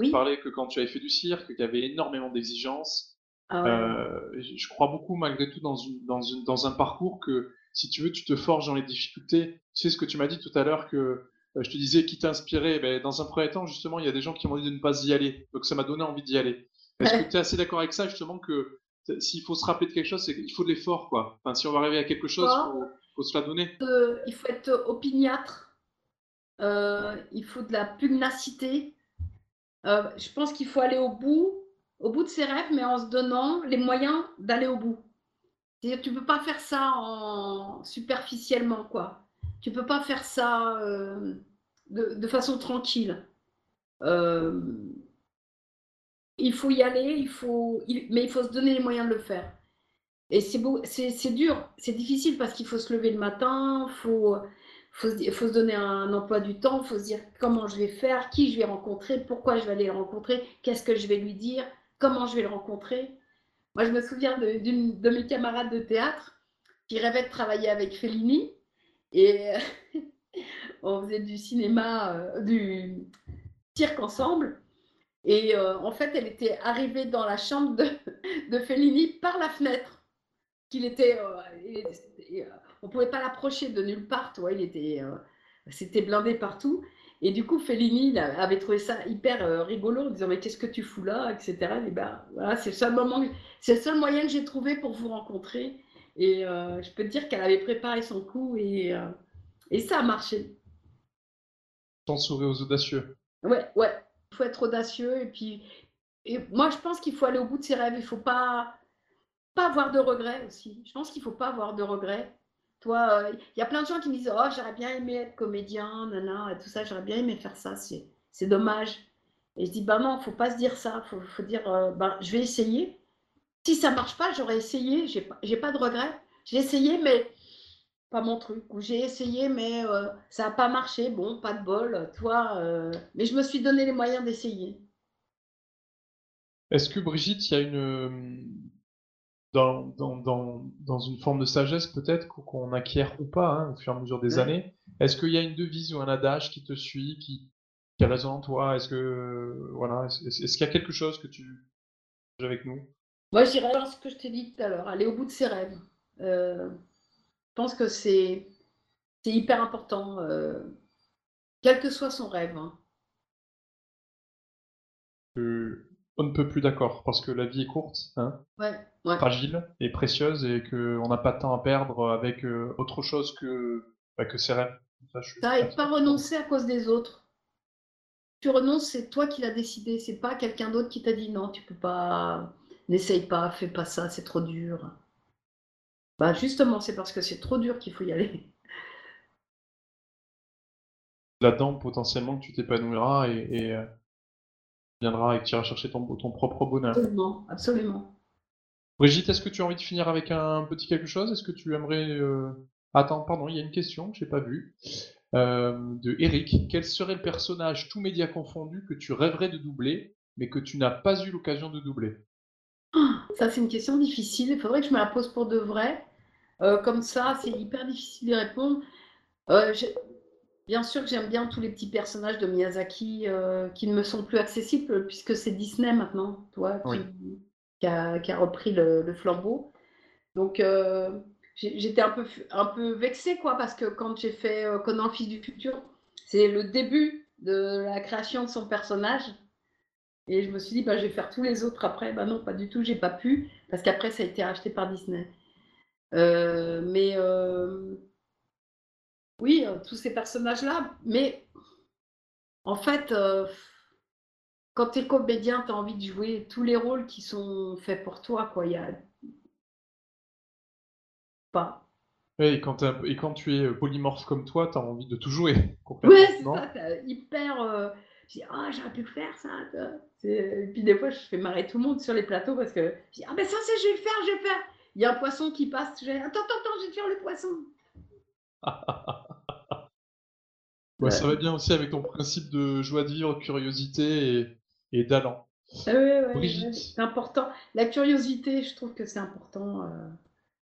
Tu parlais que quand tu avais fait du cirque, qu'il y avait énormément d'exigences. Ah euh, je crois beaucoup malgré tout dans, une, dans, une, dans un parcours que si tu veux, tu te forges dans les difficultés. Tu sais ce que tu m'as dit tout à l'heure que je te disais qui t'a inspiré. Ben, dans un premier temps, justement, il y a des gens qui m'ont dit de ne pas y aller. Donc ça m'a donné envie d'y aller. Est-ce que tu es assez d'accord avec ça, justement, que s'il faut se rappeler de quelque chose, c'est qu'il faut de l'effort, quoi. Enfin, si on va arriver à quelque chose, il faut, se la donner. Euh, il faut être opiniâtre. Euh, il faut de la pugnacité. Euh, je pense qu'il faut aller au bout, au bout de ses rêves, mais en se donnant les moyens d'aller au bout. C'est-à-dire, tu peux pas faire ça en superficiellement, quoi. Tu peux pas faire ça de, de, façon tranquille il faut y aller, il faut, mais il faut se donner les moyens de le faire. Et c'est dur, c'est difficile parce qu'il faut se lever le matin, faut, faut, se, donner un emploi du temps, il faut se dire comment je vais faire, qui je vais rencontrer, pourquoi je vais aller le rencontrer, qu'est-ce que je vais lui dire, comment je vais le rencontrer. Moi, je me souviens d'une de, mes camarades de théâtre qui rêvait de travailler avec Fellini et on faisait du cinéma, euh, du cirque ensemble. Et euh, en fait, elle était arrivée dans la chambre de, Fellini par la fenêtre. Qu'il était, euh, on pouvait pas l'approcher de nulle part, toi. Il était, c'était blindé partout. Et du coup, Fellini avait trouvé ça hyper rigolo en disant mais qu'est-ce que tu fous là, etc. Et ben voilà, c'est c'est le seul moyen que j'ai trouvé pour vous rencontrer. Et je peux te dire qu'elle avait préparé son coup et, et ça a marché. Sans sourire aux audacieux. Ouais, ouais, il faut être audacieux et puis et moi je pense qu'il faut aller au bout de ses rêves. Il faut pas pas avoir de regrets aussi. Je pense qu'il faut pas avoir de regrets. Toi, euh, il y a plein de gens qui me disent oh j'aurais bien aimé être comédien, nana, et tout ça, j'aurais bien aimé faire ça. C'est dommage. Et je dis bah non, faut pas se dire ça. Faut, faut dire euh, bah, je vais essayer. Si ça marche pas, j'aurais essayé. J'ai pas pas de regrets. J'ai essayé, mais pas mon truc. j'ai essayé, mais euh, ça n'a pas marché. Bon, pas de bol, toi. Euh, mais je me suis donné les moyens d'essayer. Est-ce que Brigitte, il y a une. Dans, dans, une forme de sagesse peut-être qu'on acquiert ou pas hein, au fur et à mesure des années, est-ce qu'il y a une devise ou un adage qui te suit, qui, qui a raison en toi? Est-ce que voilà, est-ce, qu'il y a quelque chose que tu avec nous? Moi, j'irais ce que je t'ai dit tout à l'heure, aller au bout de ses rêves. Euh, je pense que c'est hyper important, euh, quel que soit son rêve. Hein. on ne peut plus d'accord, parce que la vie est courte, hein, fragile et précieuse, et qu'on n'a pas de temps à perdre avec euh, autre chose que, bah, que ses rêves. Ça, et pas renoncer à cause des autres. Tu renonces, c'est toi qui l'as décidé, c'est pas quelqu'un d'autre qui t'a dit non, tu peux pas, n'essaye pas, fais pas ça, c'est trop dur. Bah justement, c'est parce que c'est trop dur qu'il faut y aller. Là-dedans, potentiellement, tu t'épanouiras et, et euh, viendras et que tu iras chercher ton, ton propre bonheur. Absolument, absolument. Brigitte, est-ce que tu as envie de finir avec un petit quelque chose? Est-ce que tu aimerais... Euh, attends, pardon, il y a une question que j'ai pas vue. Euh, de Eric. Quel serait le personnage, tout média confondu, que tu rêverais de doubler, mais que tu n'as pas eu l'occasion de doubler? Ça, c'est une question difficile. Il faudrait que je me la pose pour de vrai. Euh, comme ça, c'est hyper difficile d'y répondre. Euh, bien sûr que j'aime bien tous les petits personnages de Miyazaki euh, qui ne me sont plus accessibles puisque c'est Disney maintenant, toi, qui, a, repris le, flambeau. Donc, j'étais un peu, un peu vexée, quoi, parce que quand j'ai fait Conan, fils du futur, c'est le début de la création de son personnage. Et je me suis dit, bah, je vais faire tous les autres après. Bah non, pas du tout, j'ai pas pu, parce qu'après, ça a été racheté par Disney. Euh, mais euh, oui, euh, tous ces personnages-là, mais en fait, quand tu es comédien, tu as envie de jouer tous les rôles qui sont faits pour toi. Quoi. Y a pas. et quand, et quand tu es polymorphe comme toi, tu as envie de tout jouer. Oui, c'est ça, hyper je dis, ah, j'aurais pu le faire, ça. Et puis des fois, je fais marrer tout le monde sur les plateaux parce que je dis, ah, ben ça, c'est, je vais le faire, je vais le faire. Il y a un poisson qui passe, je dis, attends, attends, attends, je vais te faire le poisson. Ça va bien aussi avec ton principe de joie de vivre, curiosité et, et d'allant. Ah ouais, c'est important. La curiosité, je trouve que c'est important. Euh,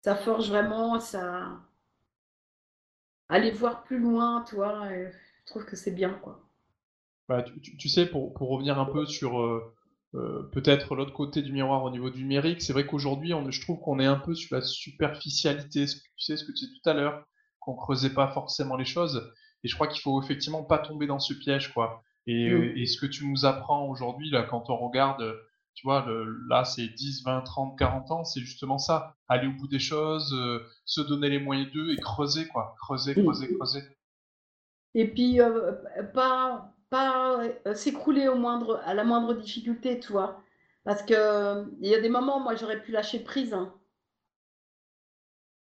ça forge vraiment, ça. Aller voir plus loin, toi, je trouve que c'est bien, quoi. Bah, tu, sais, pour, pour, revenir un peu sur peut-être l'autre côté du miroir au niveau du numérique, c'est vrai qu'aujourd'hui, je trouve qu'on est un peu sur la superficialité, tu sais ce que tu disais tout à l'heure, qu'on creusait pas forcément les choses. Et je crois qu'il faut effectivement pas tomber dans ce piège, quoi. Et, mmh. et ce que tu nous apprends aujourd'hui, là, quand on regarde tu vois, là, c'est 10, 20, 30, 40 ans, c'est justement ça. Aller au bout des choses, euh, se donner les moyens d'eux et creuser, quoi. Creuser, creuser, creuser. Et puis, euh, pas, pas euh, s'écrouler au moindre, à la moindre difficulté, tu vois. Parce que il y a des moments, moi, j'aurais pu lâcher prise. Hein.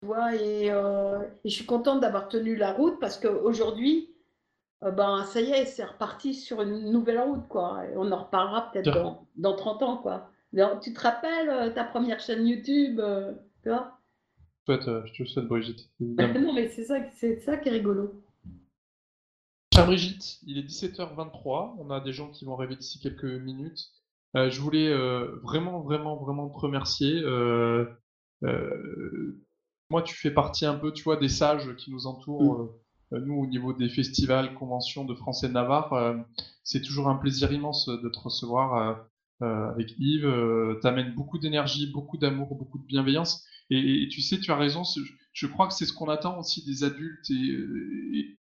Tu vois, et, et, je suis contente d'avoir tenu la route parce qu'aujourd'hui, euh, ben ça y est, c'est reparti sur une nouvelle route, quoi. on en reparlera peut-être dans, dans, 30 ans, quoi. tu te rappelles euh, ta première chaîne YouTube, euh, tu vois? Je te souhaite, Brigitte. non, mais c'est ça, c'est ça qui est rigolo. Chère Brigitte, il est 17h23. On a des gens qui vont arriver d'ici quelques minutes. je voulais vraiment, vraiment, vraiment te remercier. moi, tu fais partie un peu, tu vois, des sages qui nous entourent. Mm. Euh, nous, au niveau des festivals, conventions de France et de Navarre, euh, c'est toujours un plaisir immense de te recevoir euh, avec Yves. tu amènes beaucoup d'énergie, beaucoup d'amour, beaucoup de bienveillance. Et, tu sais, tu as raison, je crois que c'est ce qu'on attend aussi des adultes. Et,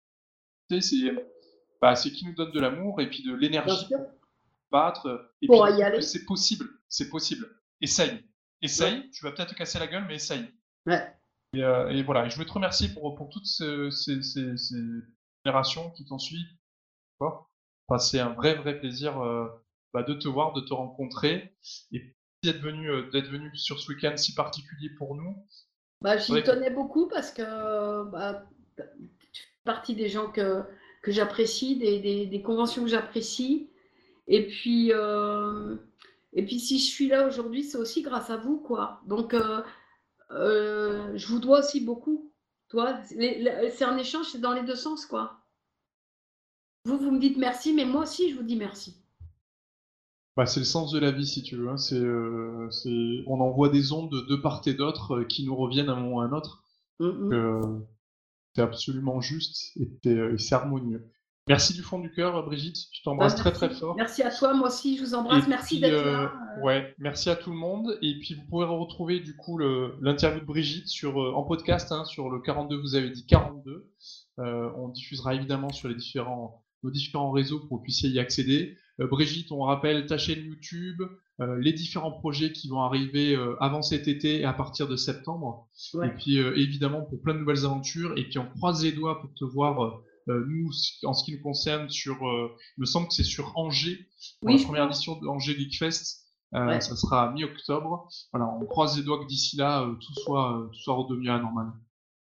bah, c'est qui nous donne de l'amour et puis de l'énergie pour battre. Et pour y aller. C'est possible, c'est possible. Essaye. Essaye, tu vas peut-être te casser la gueule, mais essaye. Ouais. Euh, et, voilà, je veux te remercier pour, pour toutes ces, ces, générations qui t'ont suivi. Enfin, c'est un vrai, vrai plaisir euh, bah, de te voir, de te rencontrer et d'être venu, euh, d'être venu sur ce week-end si particulier pour nous. Bah, J'y tenais beaucoup parce que bah, partie des gens que, que j'apprécie, des, des, conventions que j'apprécie. Et puis, et puis, si je suis là aujourd'hui, c'est aussi grâce à vous. quoi. Donc, euh, je vous dois aussi beaucoup. Toi, c'est un échange, c'est dans les deux sens, quoi. Vous, vous me dites merci, mais moi aussi, je vous dis merci. Bah, c'est le sens de la vie, si tu veux. Hein. Euh, c'est, on envoie des ondes de part et d'autre euh, qui nous reviennent à un moment ou à un autre. Mm, mm. C'est absolument juste et c'est harmonieux. Merci du fond du cœur, Brigitte. Je t'embrasse bah, très très fort. Merci à toi, moi aussi, je vous embrasse. merci d'être là. Euh, euh. Ouais, merci à tout le monde. Et puis vous pourrez retrouver du coup l'interview de Brigitte sur, euh, en podcast hein, sur le 42, vous avez dit 42. on diffusera évidemment sur les différents, nos différents réseaux pour que vous puissiez y accéder. Brigitte, on rappelle ta chaîne YouTube, les différents projets qui vont arriver avant cet été et à partir de septembre. Et puis évidemment pour plein de nouvelles aventures. Et puis on croise les doigts pour te voir euh, nous, en ce qui nous concerne, sur, euh, il me semble que c'est sur Angers, pour la première édition de Angers Geek Fest. Euh, ça sera mi-octobre. Voilà, on croise les doigts que d'ici là, tout, soit, tout soit redevenu à normal.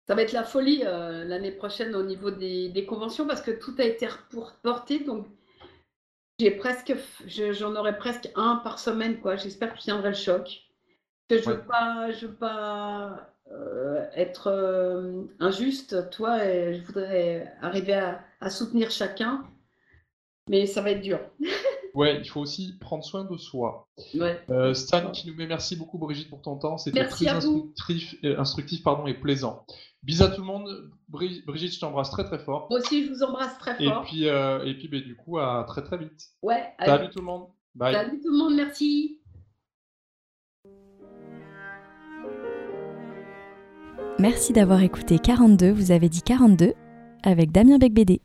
Ça va être la folie l'année prochaine au niveau des, des, conventions parce que tout a été reporté. Donc, j'ai presque, j'en aurai presque un par semaine. quoi. J'espère que je tiendrai le choc. Que je ne veux pas, je veux pas euh, être euh, injuste, toi, et je voudrais arriver à, soutenir chacun, mais ça va être dur. ouais, il faut aussi prendre soin de soi. Euh, Stan qui nous met merci beaucoup Brigitte pour ton temps, c'était très instructif, instructif pardon, et plaisant. Bisous à tout le monde. Brigitte, je t'embrasse très très fort. Moi aussi, je vous embrasse très fort. Et puis, et puis ben, du coup, à très très vite. Ouais. Salut tout le monde. Bye. Salut tout le monde, merci. Merci d'avoir écouté 42, vous avez dit 42, avec Damien Becbédé.